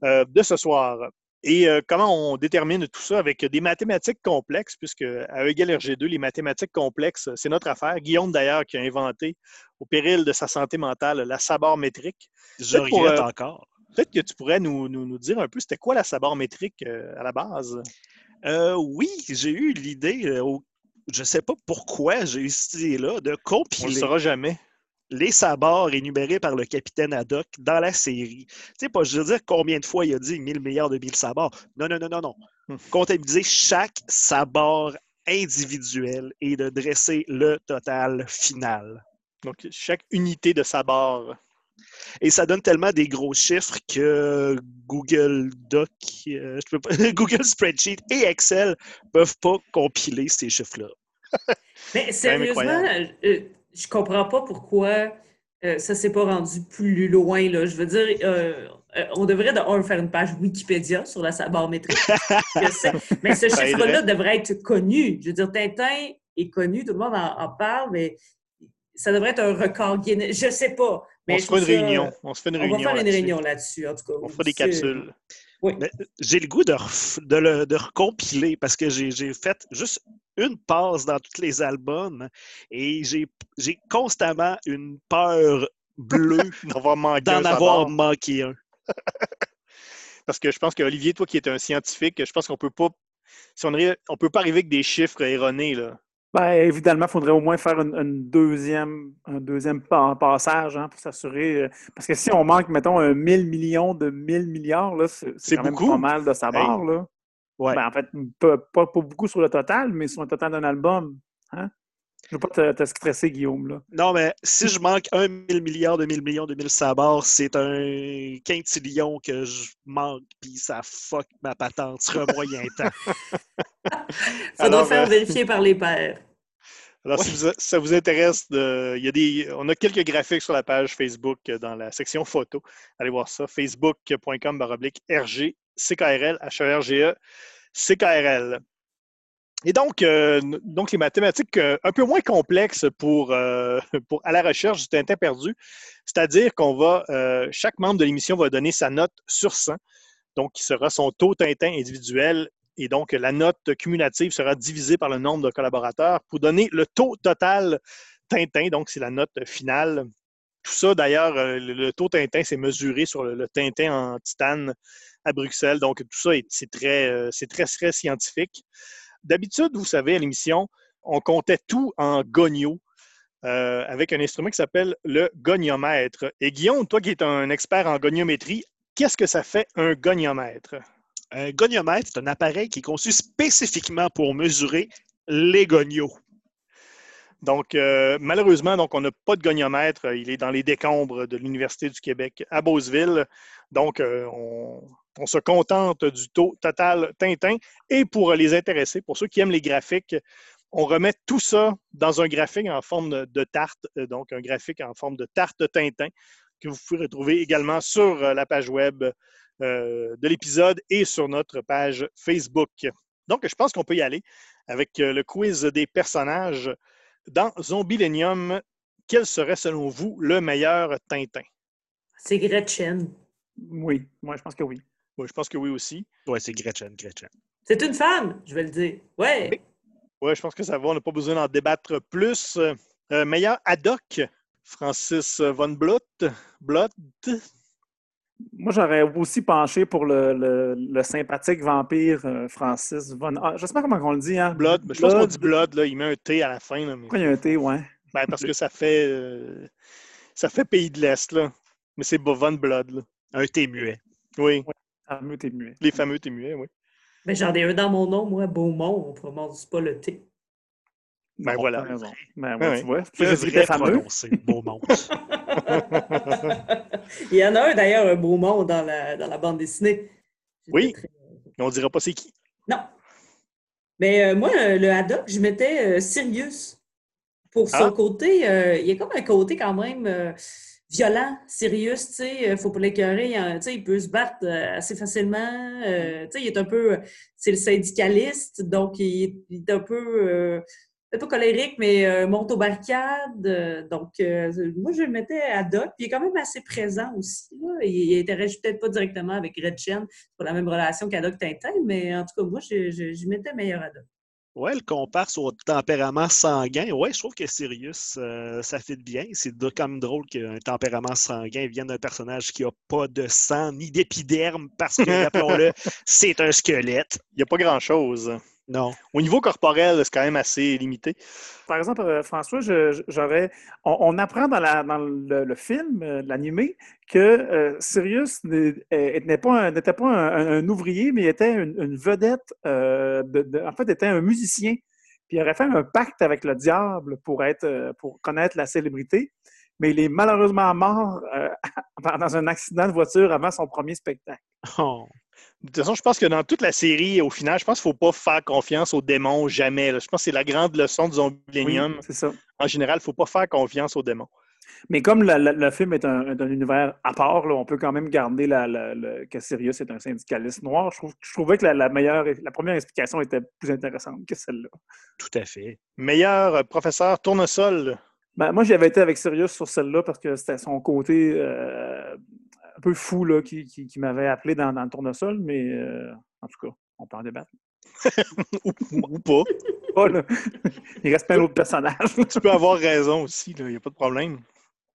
euh, de ce soir. Et euh, comment on détermine tout ça avec des mathématiques complexes, puisque à E RG2, les mathématiques complexes, c'est notre affaire. Guillaume, d'ailleurs, qui a inventé, au péril de sa santé mentale, la sabord métrique. Je regrette euh, encore. Peut-être que tu pourrais nous, nous, dire un peu c'était quoi la sabord métrique à la base? Euh, oui, j'ai eu l'idée, euh, je ne sais pas pourquoi j'ai eu cette idée-là, de compiler. On ne saura jamais. Les sabords énumérés par le capitaine Haddock dans la série. Tu sais, pas je veux dire combien de fois il a dit 1000 milliards de 1000 sabords. Non, non, non, non, non. Hum. Comptabiliser chaque sabord individuel et de dresser le total final. Donc, chaque unité de sabord et ça donne tellement des gros chiffres que Google Doc, euh, Google Spreadsheet et Excel peuvent pas compiler ces chiffres-là. Mais sérieusement, euh, je comprends pas pourquoi euh, ça s'est pas rendu plus loin. Là. Je veux dire, euh, on devrait de faire une page Wikipédia sur la sabermétrie. mais ce chiffre-là devrait être connu. Je veux dire, Tintin est connu, tout le monde en, parle, mais ça devrait être un record Guinness. Je sais pas. Mais on se fait une réunion. On se fait une réunion. On va faire une réunion là-dessus, en tout cas. On fera des capsules. J'ai le goût de, de, le, de recompiler parce que j'ai fait juste une passe dans tous les albums et j'ai constamment une peur bleue d'en avoir manqué un. Parce que je pense qu'Olivier, toi qui es un scientifique, je pense qu'on peut pas. Si on, on peut pas arriver avec des chiffres erronés, là. Ben, évidemment, il faudrait au moins faire une, deuxième, un deuxième passage hein, pour s'assurer. Euh, parce que si on manque, mettons, un 1000 millions de 1000 milliards, c'est quand même pas mal de savoir. Là. Ben, en fait, pas, pas, beaucoup sur le total, mais sur le total d'un album. Hein? Je ne veux pas te, stresser, Guillaume. Là. Non, mais si je manque un mille milliards de mille millions de mille sabords, c'est un quintillion que je manque, puis ça fuck ma patente sur un moyen temps. ça doit faire euh, vérifier par les pairs. Alors, si ça vous intéresse, de, il y a des, on a quelques graphiques sur la page Facebook euh, dans la section photo. Allez voir ça, facebook.com baroblique RG CKRL, HERGE, CKRL. Et donc, euh, donc les mathématiques euh, un peu moins complexes pour, euh, pour à la recherche du Tintin perdu, c'est-à-dire qu'on va, chaque membre de l'émission va donner sa note sur 100, donc qui sera son taux Tintin individuel, et donc la note cumulative sera divisée par le nombre de collaborateurs pour donner le taux total Tintin, donc c'est la note finale. Tout ça, d'ailleurs, le, taux Tintin, c'est mesuré sur le, le, Tintin en titane à Bruxelles, donc tout ça, c'est très, c'est très, très scientifique. D'habitude, vous savez, à l'émission, on comptait tout en goniaux euh, avec un instrument qui s'appelle le goniomètre. Et Guillaume, toi qui es un expert en goniométrie, qu'est-ce que ça fait un goniomètre? Un goniomètre, c'est un appareil qui est conçu spécifiquement pour mesurer les goniaux. Donc, euh, malheureusement, donc, on n'a pas de goniomètre. Il est dans les décombres de l'Université du Québec à Beauceville. Donc, euh, on, on se contente du taux total Tintin. Et pour les intéresser, pour ceux qui aiment les graphiques, on remet tout ça dans un graphique en forme de tarte, euh, donc un graphique en forme de tarte Tintin que vous pouvez retrouver également sur euh, la page web euh, de l'épisode et sur notre page Facebook. Donc, je pense qu'on peut y aller avec le quiz des personnages. Dans Zombilenium, quel serait selon vous le meilleur Tintin? C'est Gretchen. Oui, moi je pense que oui je pense que oui aussi. Oui, c'est Gretchen, Gretchen. C'est une femme, je vais le dire. Ouais. Oui, je pense que ça va. On n'a pas besoin d'en débattre plus. Euh, meilleur ad hoc, Francis Von Blutt. Blood. Moi, j'aurais aussi penché pour le, sympathique vampire euh, Francis Von. Ah, je ne sais pas comment on le dit. Hein? Blood. Je pense qu'on dit Blood. Là. Il met un T à la fin. Là, Pourquoi il y a un T, ouais? Ben, parce que ça fait, euh, ça fait pays de l'Est. là. Mais c'est Von Blood. Là. Un T muet. Oui. Fameux témuets. Les fameux témuets, oui. Mais j'en ai un dans mon nom, moi, Beaumont, on ne prononce pas le T. Ben voilà. Ben, ouais, tu vois, c'est fameux. Beaumont. Il y en a un d'ailleurs, un Beaumont dans la, dans la bande dessinée. Oui. On ne dira pas c'est qui. Non. Mais euh, moi, le haddock, je mettais euh, Sirius. Pour son ah. côté, euh, il y a comme un côté quand même violent, sérieux, tu sais, euh, faut pas l'écœurer, tu sais, il peut se battre euh, assez facilement, euh, tu sais, il est un peu, c'est le syndicaliste, donc il, est un peu, pas colérique, mais monte aux barricades, donc moi je le mettais à Doc, puis il est quand même assez présent aussi, là. il, il interagit peut-être pas directement avec Gretchen, pour la même relation qu'Adoc Tintin, mais en tout cas, moi je, je, je mettais meilleur à Doc. Ouais, le compare au tempérament sanguin. Ouais, je trouve que Sirius, euh, ça fait bien. C'est comme drôle qu'un tempérament sanguin vienne d'un personnage qui n'a pas de sang ni d'épiderme parce que, rappelons-le, c'est un squelette. Il n'y a pas grand-chose. Non. Au niveau corporel, c'est quand même assez limité. Par exemple, euh, François, j'aurais. On, apprend dans, le, film, euh, l'animé, que euh, Sirius n'était pas, un, pas un, ouvrier, mais était une, vedette. en fait, était un musicien. Puis il aurait fait un pacte avec le diable pour, être, pour connaître la célébrité. Mais il est malheureusement mort dans un accident de voiture avant son premier spectacle. Oh. De toute façon, je pense que dans toute la série, au final, je pense qu'il ne faut pas faire confiance aux démons jamais. Je pense que c'est la grande leçon du Zombielenium. Oui, c'est ça. En général, il ne faut pas faire confiance aux démons. Mais comme le, film est un, un univers à part, là, on peut quand même garder la, que Sirius est un syndicaliste noir. Je, trouve, je trouvais que la, la meilleure, la première explication était plus intéressante que celle-là. Tout à fait. Meilleur euh, professeur tournesol. Ben, moi, j'avais été avec Sirius sur celle-là parce que c'était son côté euh, un peu fou là, qui, qui- qui m'avait appelé dans, dans le tournesol, mais euh, en tout cas, on peut en débattre. ou, ou pas. Pas, là. Il reste plein d'autres personnages. Tu peux avoir raison aussi, il n'y a pas de problème.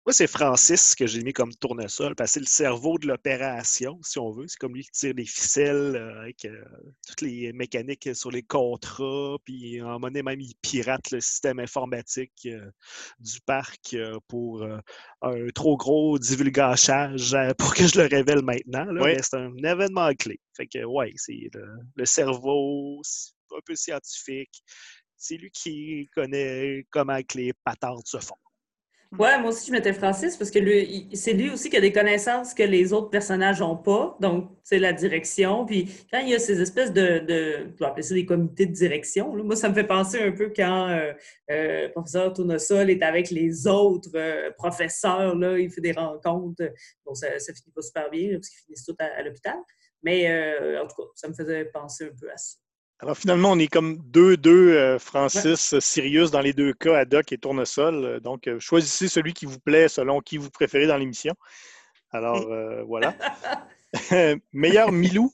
Moi, c'est Francis que j'ai mis comme tournesol, parce que c'est le cerveau de l'opération, si on veut. C'est comme lui qui tire les ficelles euh, avec euh, toutes les mécaniques sur les contrats, puis en monnaie même, il pirate le système informatique euh, du parc euh, pour un trop gros divulgachage pour que je le révèle maintenant. Oui. Mais c'est un événement clé. Fait que, ouais, c'est le, le cerveau, un peu scientifique. C'est lui qui connaît comment que les patentes se font. Ouais, moi aussi, je mettais Francis parce que c'est lui aussi qui a des connaissances que les autres personnages n'ont pas. Donc, c'est la direction. Puis, quand il y a ces espèces de, de je appeler ça des comités de direction, moi, ça me fait penser un peu quand euh, euh, le professeur Tournesol est avec les autres euh, professeurs, là, il fait des rencontres. Bon, ça, ça finit pas super bien parce qu'ils finissent tous à, l'hôpital. Mais, en tout cas, ça me faisait penser un peu à ça. Alors finalement, on est comme 2-2 euh, Francis, Sirius dans les deux cas, Haddock et Tournesol. Euh, Donc, euh, choisissez celui qui vous plaît selon qui vous préférez dans l'émission. Alors, euh, voilà. Meilleur Milou?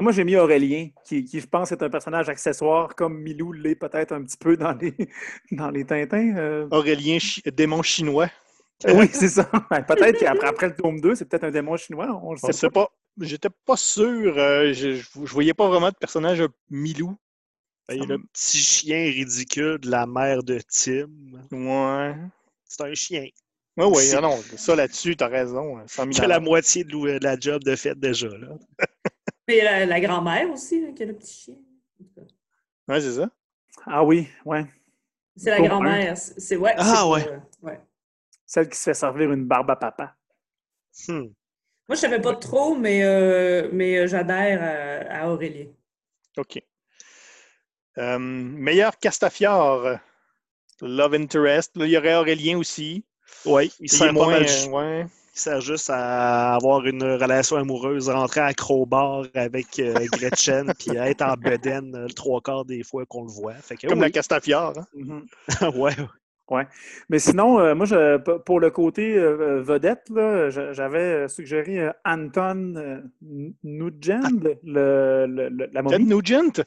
Moi, j'ai mis Aurélien, qui, qui, je pense, est un personnage accessoire, comme Milou l'est peut-être un petit peu dans les, dans les Tintins. euh. Aurélien, chi- démon chinois. Oui, c'est ça. Peut-être qu'après après le tome 2, c'est peut-être un démon chinois. On le On ne sait sait pas. J'étais pas sûr. euh, je, je, je voyais pas vraiment de personnage euh, Milou. Il y a le petit chien ridicule de la mère de Tim. Ouais. C'est un chien. Oui, oui, ah non, ça là-dessus, tu as raison. hein, 100 000 Qui a la moitié de, la job de fait déjà. Là. Mais la, la grand-mère aussi, là, qui a le petit chien. Ouais, c'est ça. Ah oui, ouais. C'est la grand-mère. C'est ouais. Ah, ouais. ouais. Celle qui se fait servir une barbe à papa. Hmm. Moi, je savais pas trop, mais, euh, mais euh, j'adhère à, à Aurélien. OK. Euh, meilleur Castafiore. Love Interest. Là, il y aurait Aurélien aussi. Oui, il sert pas moins, mal. euh, ouais. Il sert juste à avoir une relation amoureuse, rentrer à Crowbar avec euh, Gretchen, puis être en bedaine euh, le trois quarts des fois qu'on le voit. Fait que, Comme la. Castafiore. hein. Mhm. ouais. Mais sinon, euh, moi, je- pour le côté euh, vedette, là, je- j'avais suggéré euh, Anton euh, Nugent, le, le- le- la momie. Nugent,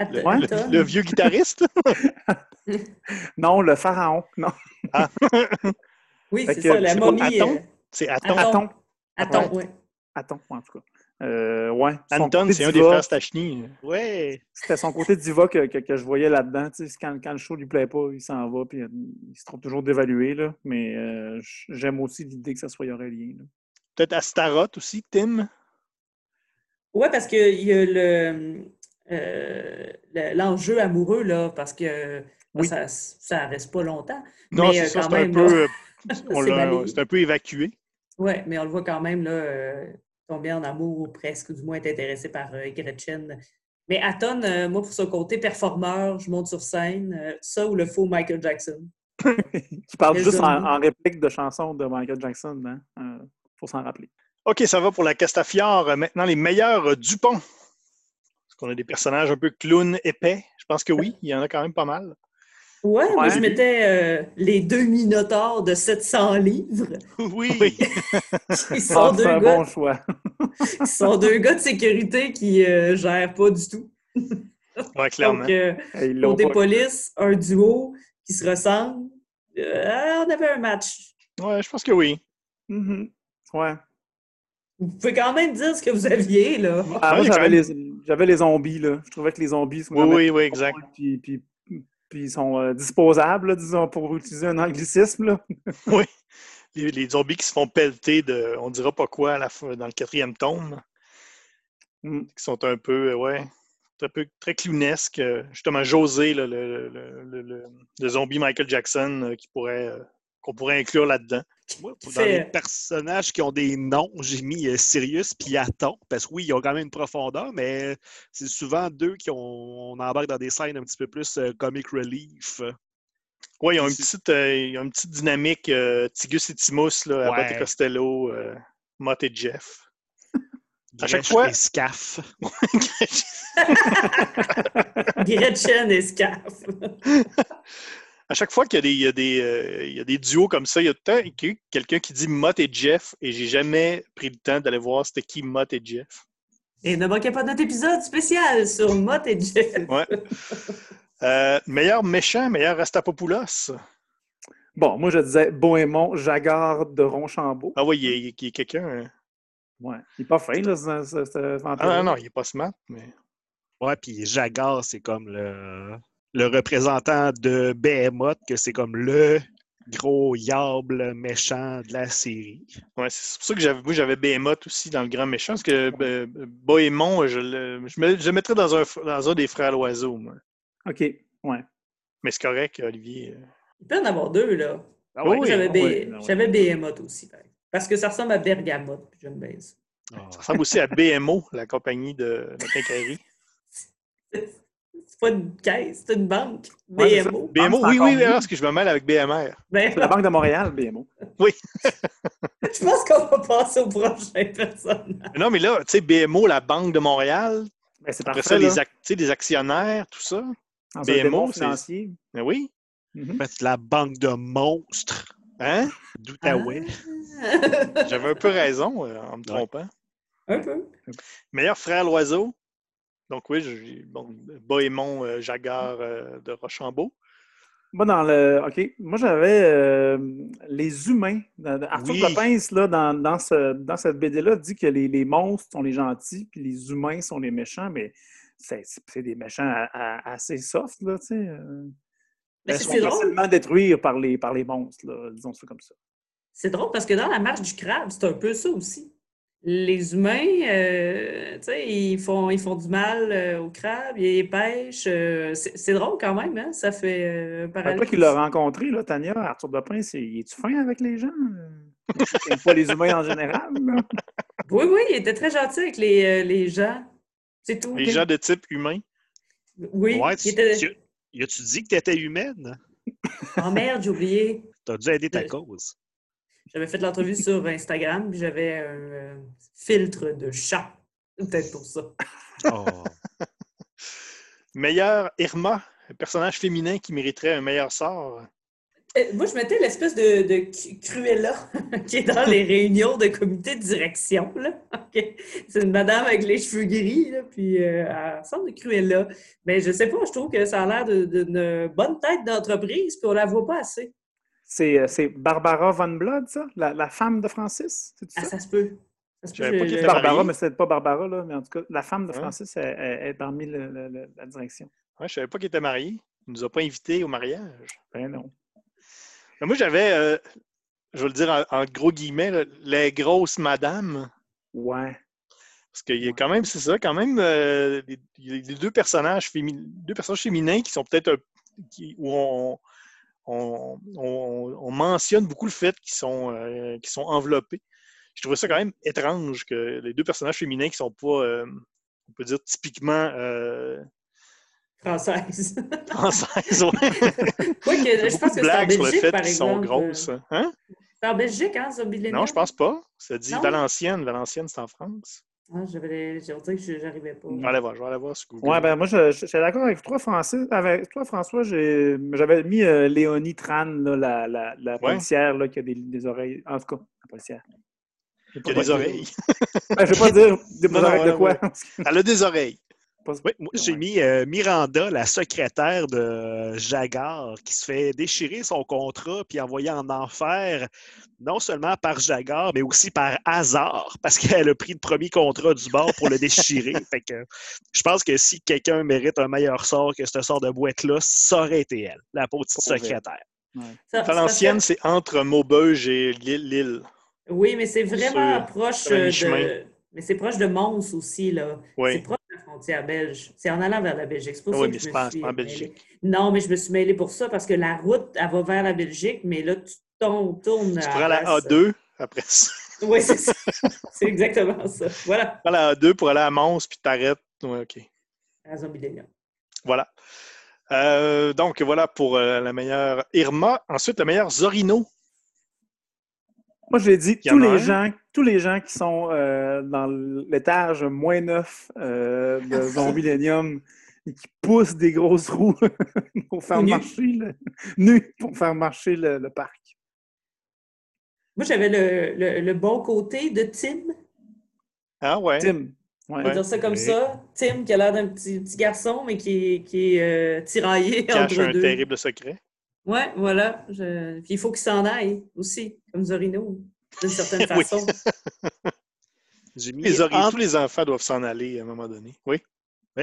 le, Ouais. le- Anton. le vieux guitariste? Non, le pharaon. Non. Oui, Fait c'est ça, la momie. Aton? euh, C'est Aton? Aton. Aton. Aton, oui. Attends, en tout cas. Euh, ouais. Anton, c'est un des frères Stachny. Ouais. C'était son côté diva que, que- que je voyais là-dedans. Tu sais, quand, quand le show lui plaît pas, il s'en va, puis euh, il se trouve toujours d'évaluer. là. Mais euh, j'aime aussi l'idée que ça soit Aurélien. Peut-être Astaroth aussi, Tim? Oui, parce qu'il y a le, euh, le- l'enjeu amoureux, là, parce que Oui. ça ça reste pas longtemps. Non, c'est euh, ça, c'est un même, peu. on un peu évacué. Oui, mais on le voit quand même, là, tomber en amour ou presque, du moins être intéressé par euh, Gretchen. Mais Aton, euh, moi, pour ce côté performeur, je monte sur scène, euh, ça ou le faux Michael Jackson. Qui parle Les juste en, réplique de chansons de Michael Jackson. Hein? Euh, faut s'en rappeler. OK, ça va pour la Castafiore. Maintenant, les meilleurs euh, Dupont. Est-ce qu'on a des personnages un peu clowns épais? Je pense que oui, il y en a quand même pas mal. Ouais, moi, je mettais euh, les deux Minotaures de 700 livres. Oui. Oui. Ils sont, Ah, deux c'est un gars, bon choix. ils sont deux gars de sécurité qui ne gèrent pas du tout. Ouais, clairement. Donc, euh, Ils l'ont côté pas. police, un duo qui se ressemble. Euh, on avait un match. Ouais, je pense que oui. Mhm. Ouais. Vous pouvez quand même dire ce que vous aviez, là. Ah, Ouais, il moi, y a quand j'avais les, j'avais les zombies. Là. Je trouvais que les zombies sont Oui, oui, oui, exact. Puis, puis, puis ils sont euh, disposables, là, disons, pour utiliser un anglicisme. Là. Oui. Les, les zombies qui se font pelleter de on dira pas quoi à la fin, dans le quatrième tome, Mm. qui sont un peu, euh, ouais, très, peu, très clownesques. Euh, Justement, José, là, le, le, le, le- le zombie Michael Jackson, qui pourrait, qu'on pourrait inclure là-dedans. Moi, dans les fait- personnages qui ont des noms, j'ai mis euh, Sirius puis Aton, parce que oui, ils ont quand même une profondeur, mais c'est souvent deux qui ont, on embarque dans des scènes un petit peu plus euh, comic relief. Oui, ils ont une petite, euh, ils ont une petite dynamique euh, Tigus et Timus, là, Abbott et Ouais. Costello, euh, Mott et Jeff. À chaque fois- et Scaf. Gretchen et Scaf. À chaque fois qu'il y a des, il y a des, euh, il y a des duos comme ça, il y a tout le temps qu'il y a quelqu'un qui dit Mott et Jeff, et j'ai jamais pris le temps d'aller voir c'était qui Mott et Jeff. Et ne manquez pas notre épisode spécial sur Mott et Jeff. Ouais. Euh, meilleur méchant, meilleur Rastapopoulos. Bon, moi, je disais Bohémond, Jagard de Ronchambeau. Ah oui, il y a, il y a quelqu'un. hein. Ouais. Il n'est pas fin, là, ce, ce-. Ah non, non, il n'est pas smart, mais. Ouais, puis Jagar, c'est comme le, le représentant de Behemoth, que c'est comme le gros yable méchant de la série. Ouais, c'est pour ça que j'avais, moi, j'avais Behemoth aussi dans le grand méchant, parce que euh, Bohémond, je le, je, me- je le mettrais dans un, dans un des frères l'oiseau, moi. OK, ouais. Mais c'est correct, Olivier. Il peut en avoir deux, là. Ah j'avais, ah B- ouais, ah j'avais Behemoth aussi, exemple. Parce que ça ressemble à Bergamote, puis j'aime bien ça. Ah. Ça ressemble aussi à BMO, la compagnie de quincaillerie. C'est pas une caisse, c'est une banque. Ouais, c'est. BMO. BMO, c'est oui, oui, parce que je me mêle avec BMR. Ben, C'est la Banque de Montréal, BMO. je pense qu'on va passer au prochain personnage. Non, mais là, tu sais, BMO, la Banque de Montréal, Ben, c'est après parfait, ça, là. les, ac- tu sais, les actionnaires, tout ça. Dans BMO, c'est-. Mais oui, Mhm. Faites la banque de monstres hein? d'Outaouais. Ah. J'avais un peu raison euh, en me trompant. Un peu. Meilleur frère l'oiseau? Donc oui, j'ai bon, Bohémond euh, Jaguar euh, de Rochambeau. Moi, dans le. OK. Moi, j'avais euh, les humains. Dans- Arthur Oui. Là, dans, dans, ce, dans cette BD-là, dit que les, les monstres sont les gentils, puis les humains sont les méchants, mais c'est c'est des méchants à- à- assez soft, là, tu sais. euh. Mais Ils c'est sont facilement détruire par les, par les monstres, là, disons ça comme ça. C'est drôle parce que dans la marche du crabe, c'est un peu ça aussi. Les humains, euh, tu sais, ils font, ils font du mal euh, aux crabes, ils pêchent. euh, c'est drôle quand même, hein? Ça fait euh, un Ben, parallèle. toi qui l'as rencontré, là, Tania, Arthur Lepince, il est-tu fin avec les gens? Il pas les humains en général, là? Oui, oui, il était très gentil avec les, euh, les gens. C'est tout. Les gens de type humain? Oui, Ouais, tu, était... tu- y a-tu dit que tu étais humaine? Oh merde, j'ai oublié. T'as dû aider ta cause. J'avais fait l'entrevue sur Instagram, puis j'avais un euh, filtre de chat. Peut-être pour ça. Oh. Meilleur Irma, personnage féminin qui mériterait un meilleur sort. Euh, moi, je mettais l'espèce de, de Cru- Cruella qui est dans les réunions de comité de direction. C'est une madame avec les cheveux gris, là, puis euh, elle ressemble de Cruella. Mais je sais pas, je trouve que ça a l'air d'une bonne tête d'entreprise, puis on la voit pas assez. C'est euh, c'est Barbara Von Blood, ça? La, la femme de Francis? C'est Ah, ça? se peut. Ça se Je savais peut, pas je- qu'il je- était Barbara, mariée. mais c'est pas Barbara, là, mais en tout cas, la femme de Hein? Francis elle- elle est parmi le- le- le- la direction. Ouais, je savais pas qu'il était marié. Il nous a pas invités au mariage. Ben non. Mais moi, j'avais, euh, je vais le dire en, en gros guillemets, là, les grosses madames. Ouais. Parce qu'il y a quand même, c'est ça, quand même, euh, les, les deux personnages féminins, deux personnages féminins qui sont peut-être un- qui- où on, on, on- on mentionne beaucoup le fait qu'ils sont, euh, sont enveloppés. Je trouvais ça quand même étrange que les deux personnages féminins qui sont pas, euh, on peut dire typiquement euh, Française. françaises, Il y a je pense que c'est en blagues sur le Belgique, fait qu'ils sont grosses. Hein? C'est en Belgique, hein, Zombie Non, je pense pas. Ça dit Non? Valenciennes. Valenciennes, c'est en France. Ah, j'avais les- j'ai dit que je- j'arrivais pas. Je vais aller voir, je vais aller voir sur Google. Ouais, ben moi, je, je, je suis d'accord avec toi, Francis. Avec toi, François, j'ai- j'avais mis euh, Léonie Tran, là, la, la, la policière là, qui a des, des oreilles. En tout cas, la policière. Je y a des oreilles. Ben, je ne vais pas dire des Non, non, oreilles de ouais, quoi. Elle a des oreilles. Oui, moi, j'ai Ouais. mis euh, Miranda, la secrétaire de Jagar, qui se fait déchirer son contrat puis envoyer en enfer, non seulement par Jagar, mais aussi par hasard, parce qu'elle a pris le premier contrat du bord pour le déchirer. fait que je pense que si quelqu'un mérite un meilleur sort que ce sort de boîte-là, ça aurait été elle, la petite secrétaire. Valenciennes, c'est entre Maubeuge et Lille. Oui, mais c'est vraiment proche euh, de. Mais c'est proche de Mons aussi, là. C'est Oui. proche frontière belge. C'est en allant vers la Belgique. C'est oui, mais c'est pas, en mêlée. Belgique. Non, mais je me suis mêlée pour ça parce que la route, elle va vers la Belgique, mais là, tu tournes, tournes. Tu prends la place. A2 après ça. Oui, c'est ça. c'est exactement ça. Voilà. Tu prends la A2 pour aller à Mons, puis t'arrêtes. Ouais, OK. À Zombie. Voilà. Euh, donc, voilà pour euh, la meilleure Irma. Ensuite, le meilleur Zorino. Moi, j'ai dit Il y tous les, un? gens, tous les gens qui sont euh, dans l'étage moins neuf euh, de Zombielenium et qui poussent des grosses roues pour faire Nus. marcher le, nus pour faire marcher le, le parc. Moi, j'avais le, le- le bon côté de Tim. Ah ouais. Tim. On va dire ça comme Oui. ça. Tim, qui a l'air d'un petit, petit garçon, mais qui est, qui est euh, tiraillé Cache entre un deux. terrible secret. Ouais, voilà. Je- Puis il faut qu'il s'en aille aussi, comme Zorino, d'une certaine Oui. façon. J'ai mis Les Tous les enfants doivent s'en aller à un moment donné. Oui.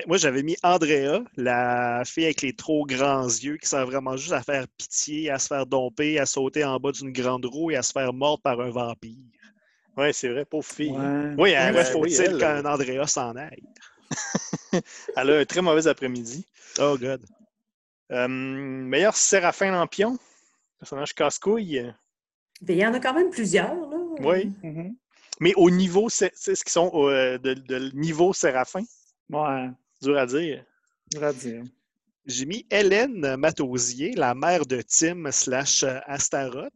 Moi, j'avais mis Andrea, la fille avec les trop grands yeux, qui sert vraiment juste à faire pitié, à se faire domper, à sauter en bas d'une grande roue et à se faire mordre par un vampire. Oui, c'est vrai, pauvre fille. Ouais. Oui, elle, faut-il oui, elle, qu'un Andrea s'en aille? elle a un très mauvais après-midi. Oh, God. Euh, meilleur Séraphin Lampion. Personnage casse-couille. Ben, il y en a quand même plusieurs, là. Oui. Mhm. Mais au niveau, c'est ce qui sont au, euh, de, de niveau Séraphin. Ouais, Dur à dire. dur à dire. J'ai mis Hélène Matosier, la mère de Tim slash euh, Astaroth,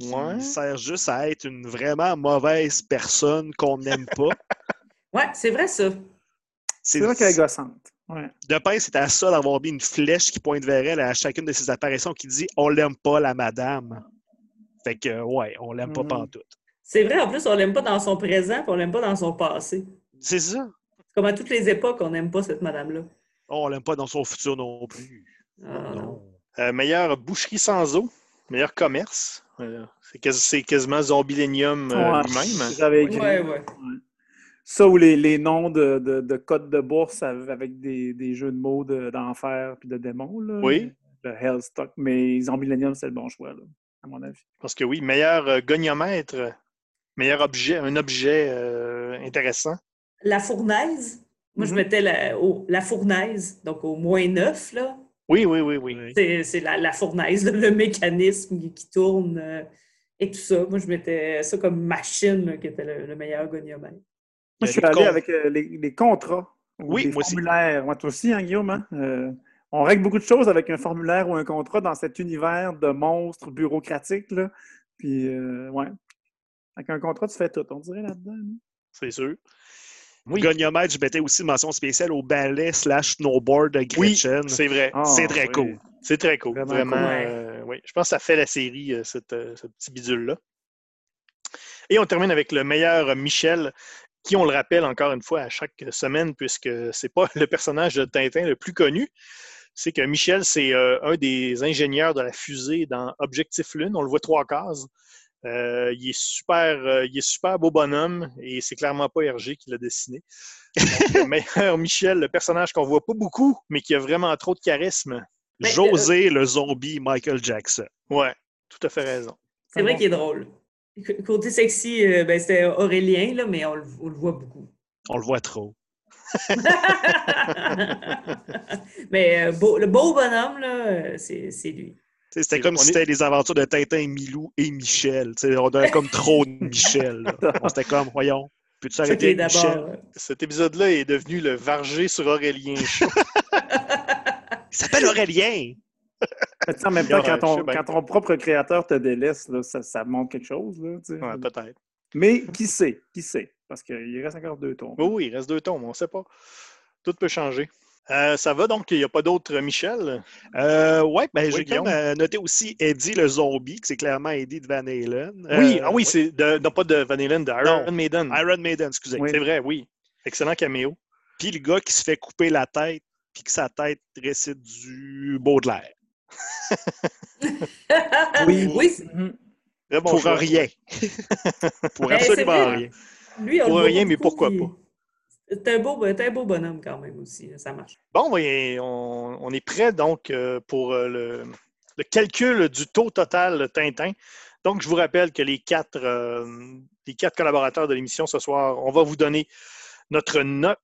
qui Ouais. sert juste à être une vraiment mauvaise personne qu'on n'aime pas. Ouais, c'est vrai, ça. C'est vrai qu'elle est gossante. Ouais. De Pince c'était la seule à avoir mis une flèche qui pointe vers elle à chacune de ses apparitions qui dit On l'aime pas, la madame. Fait que, ouais, on l'aime pas Mhm. pantoute. C'est vrai, en plus, on l'aime pas dans son présent, puis on l'aime pas dans son passé. C'est ça. C'est comme à toutes les époques, on n'aime pas cette madame-là. On l'aime pas dans son futur non plus. Ah, non. Euh, meilleure boucherie sans eau. Meilleur commerce. Euh, c'est quasi- c'est quasiment Zombilenium euh, Ouais, lui-même. J'avais écrit. Ouais, ouais. Ça ou les, les noms de, de, de codes de bourse av- avec des, des jeux de mots de- d'enfer puis de démons. Là. Oui. Le Hellstock. Mais Zombilenium, c'est le bon choix, là, à mon avis. Parce que oui, meilleur euh, goniomètre. Meilleur objet, un objet euh, intéressant. La fournaise. Moi, je Mhm. mettais la, au- la fournaise, donc au moins neuf, là. Oui, oui, oui, oui. C'est c'est la, la fournaise, là, le mécanisme qui, qui tourne euh, et tout ça. Moi, je mettais ça comme machine là, qui était le, le meilleur goniomètre. Moi, je suis allé avec euh, les, les contrats. ou Oui, les moi aussi. formulaires. Moi, toi aussi, hein, Guillaume? hein? Euh, on règle beaucoup de choses avec un formulaire ou un contrat dans cet univers de monstres bureaucratiques. Là. Puis, euh, ouais. Avec un contrat, tu fais tout, on dirait là-dedans. hein? C'est sûr. Oui, Goniomètre, je mettais aussi une mention spéciale au ballet slash snowboard de oui Gretchen. c'est vrai. Ah, C'est très oui. cool. C'est très cool. Vraiment Vraiment. cool. Euh, oui. Je pense que ça fait la série, euh, cette, euh, ce petit bidule-là. Et on termine avec le meilleur Michel, qui, on le rappelle encore une fois à chaque semaine, puisque c'est pas le personnage de Tintin le plus connu. C'est que Michel, c'est euh, un des ingénieurs de la fusée dans Objectif Lune. On le voit trois cases. Euh, il, est super, euh, il est super beau bonhomme et c'est clairement pas Hergé qui l'a dessiné. Donc, le meilleur Michel, le personnage qu'on voit pas beaucoup, mais qui a vraiment trop de charisme. Mais, José, le zombie Michael Jackson. Ouais, tout à fait raison. C'est vrai qu'il est drôle. Côté sexy, euh, ben, c'était Aurélien, là, mais on, le- on le voit beaucoup. On le voit trop. mais euh, beau- le beau bonhomme, là, euh, c'est c'est lui. C'était comme on si est- c'était les aventures de Tintin, Milou et Michel. On avait comme trop de Michel. là. On était comme, voyons, peux-tu arrêter. Michel? euh, Cet épisode-là est devenu le Vargé sur Aurélien. Il s'appelle Aurélien. En même temps, quand ton, quand propre créateur te délaisse, là, ça, ça montre quelque chose. Ouais, peut-être. Mais qui sait? Qui sait? Parce qu'il reste encore deux tombes. Oui, oui, il reste deux tomes, on ne sait pas. Tout peut changer. Euh, ça va donc, il n'y a pas d'autres Michel? Euh, ouais, ben, Oui, j'ai comme euh, noté aussi Eddie le zombie, que c'est clairement Eddie de Van Halen. oui, Euh, ah oui, c'est de, non pas de Van Halen, de Iron Non. Maiden. Iron Maiden, excusez. Oui. C'est vrai, oui. Excellent caméo. Puis le gars qui se fait couper la tête, puis que sa tête récite du Baudelaire. Oui. oui, Mhm. Très bon Pour choix. rien. Pour Ben, absolument rien. lui, on Pour rien, mais pourquoi pas? C'est un, beau, un beau bonhomme quand même aussi, ça marche. Bon, on, on est prêt donc euh, pour euh, le, le calcul du taux total Tintin. Donc, je vous rappelle que les quatre, euh, les quatre collaborateurs de l'émission ce soir, on va vous donner notre note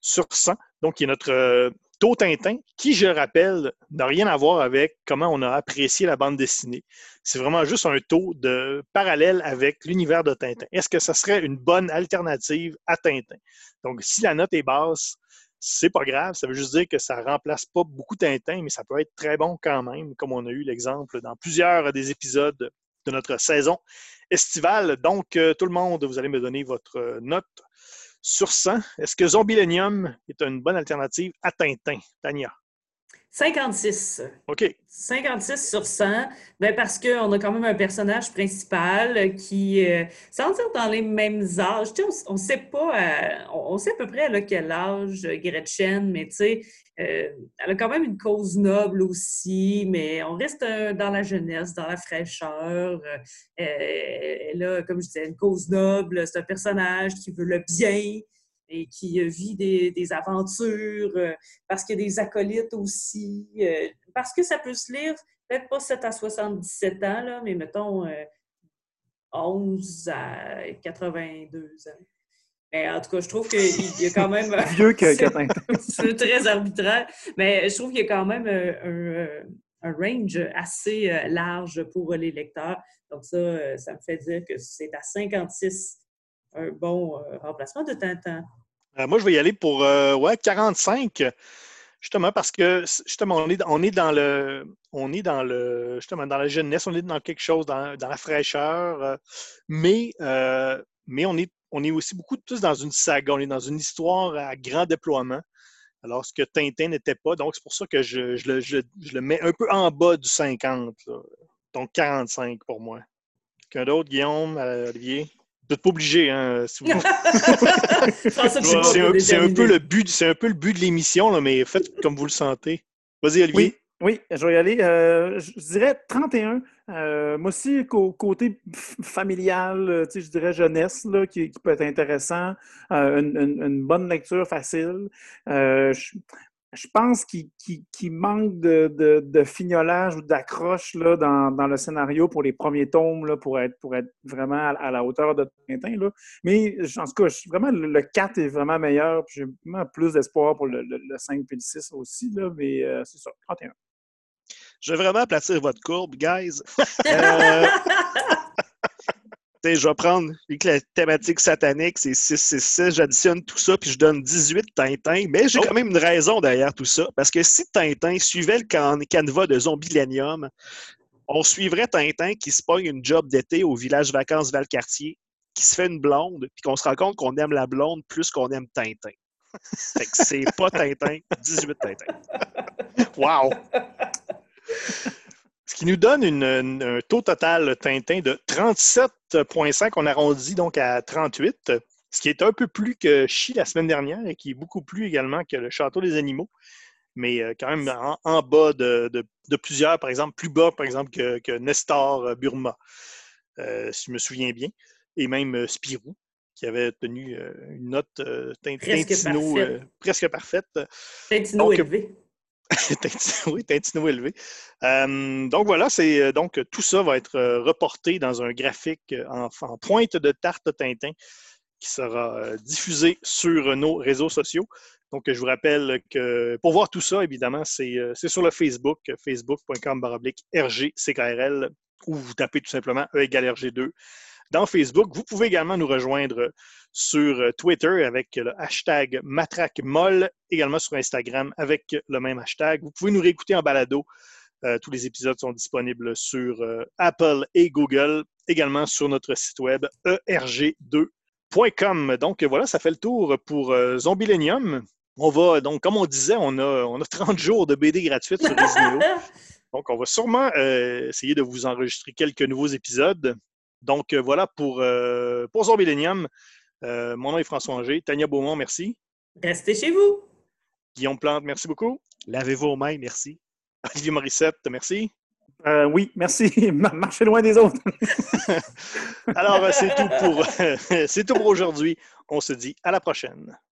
sur 100, donc qui est notre euh, taux Tintin, qui, je rappelle, n'a rien à voir avec comment on a apprécié la bande dessinée. C'est vraiment juste un taux de parallèle avec l'univers de Tintin. Est-ce que ça serait une bonne alternative à Tintin? Donc, si la note est basse, c'est pas grave. Ça veut juste dire que ça remplace pas beaucoup Tintin, mais ça peut être très bon quand même, comme on a eu l'exemple dans plusieurs des épisodes de notre saison estivale. Donc, euh, tout le monde, vous allez me donner votre note sur 100. Est-ce que Zombilenium est une bonne alternative à Tintin, Tania? 56. OK. 56 sur 100, ben parce qu'on a quand même un personnage principal qui, euh, sans dire dans les mêmes âges, on ne sait pas, euh, on, sait à peu près à quel âge Gretchen, mais tu sais, euh, elle a quand même une cause noble aussi, mais on reste dans la jeunesse, dans la fraîcheur. elle a, comme je disais, une cause noble, c'est un personnage qui veut le bien, et qui euh, vit des, aventures, euh, parce qu'il y a des acolytes aussi, euh, parce que ça peut se lire, peut-être pas 7 à 77 ans, là, mais mettons 11 à 82 ans. Mais en tout cas, je trouve qu'il y a quand même. Vieux que C'est très arbitraire. Mais je trouve qu'il y a quand même un, un, range assez large pour les lecteurs. Donc, ça, ça me fait dire que c'est à 56 un bon remplacement de Tintin. Euh, moi, je vais y aller pour euh, ouais, 45. Justement, parce que justement, on est, on est dans le. On est dans le. Justement, dans la jeunesse, on est dans quelque chose, dans, la fraîcheur. Euh, mais, mais on est, on est aussi beaucoup tous dans une saga. On est dans une histoire à grand déploiement. Alors, ce que Tintin n'était pas. Donc, c'est pour ça que je, le, mets un peu en bas du 50. Donc, 45 pour moi. Quelqu'un d'autre, Guillaume, Olivier? Vous n'êtes pas obligé, hein, c'est un, peu le but, c'est un peu le but de l'émission, mais faites comme vous le sentez. Vas-y, Olivier. Oui, je vais y aller. Euh, je dirais 31. Euh, moi aussi, côté familial, euh, je dirais jeunesse, là, qui, peut être intéressant. une, bonne lecture facile. Je, je pense qu'il manque de, de, fignolage ou d'accroche dans, dans, le scénario pour les premiers tomes, là, pour, être, pour être vraiment à, la hauteur de Tintin. Là. Mais en tout cas, vraiment, le, 4 est vraiment meilleur. J'ai vraiment plus d'espoir pour le, le, 5 et le 6 aussi. Là, mais euh, c'est ça, 31. Je vais vraiment aplatir votre courbe, guys. Euh, je vais prendre la thématique satanique, c'est 6, 6, 6, j'additionne tout ça, puis je donne 18 Tintin. Mais j'ai oh! quand même une raison derrière tout ça. Parce que si Tintin suivait le can canevas de Zombilenium, on suivrait Tintin qui se pogne une job d'été au village vacances Valcartier, qui se fait une blonde, puis qu'on se rend compte qu'on aime la blonde plus qu'on aime Tintin. Fait que c'est pas Tintin, 18 Tintin. Wow! Qui nous donne un taux total Tintin de 37,5. On arrondit donc à 38, ce qui est un peu plus que Chi la semaine dernière et qui est beaucoup plus également que le Château des animaux, mais euh, quand même en, bas de, plusieurs, par exemple, plus bas, par exemple, que, Nestor euh, Burma, euh, si je me souviens bien, et même Spirou qui avait tenu une note Tintino presque parfaite. Tintino élevé. oui, Tintino élevé. Euh, donc voilà, c'est euh, donc tout ça va être euh, reporté dans un graphique en, pointe de tarte Tintin qui sera diffusé sur nos réseaux sociaux. Donc, je vous rappelle que pour voir tout ça, évidemment, c'est sur le Facebook, facebook.com RGCKRL, ou vous tapez tout simplement E égale RG2 dans Facebook. Vous pouvez également nous rejoindre sur euh, Twitter avec le hashtag MatraqueMolle, également sur Instagram avec le même hashtag. Vous pouvez nous réécouter en balado. Euh, tous les épisodes sont disponibles sur euh, Apple et Google, également sur notre site web erg2.com. Donc voilà, ça fait le tour pour Zombilenium. On va, donc, comme on disait, on a, on a 30 jours de BD gratuite sur Disney. Donc, on va sûrement essayer de vous enregistrer quelques nouveaux épisodes. Donc, voilà pour, pour Zombilenium. Euh, mon nom est François Anger. Tania Beaumont, merci. Restez chez vous. Guillaume Plante, merci beaucoup. Lavez-vous aux mains, merci. Olivier Morissette, merci. Euh, oui, merci. Marchez loin des autres. Alors, c'est tout pour, c'est tout pour aujourd'hui. On se dit à la prochaine.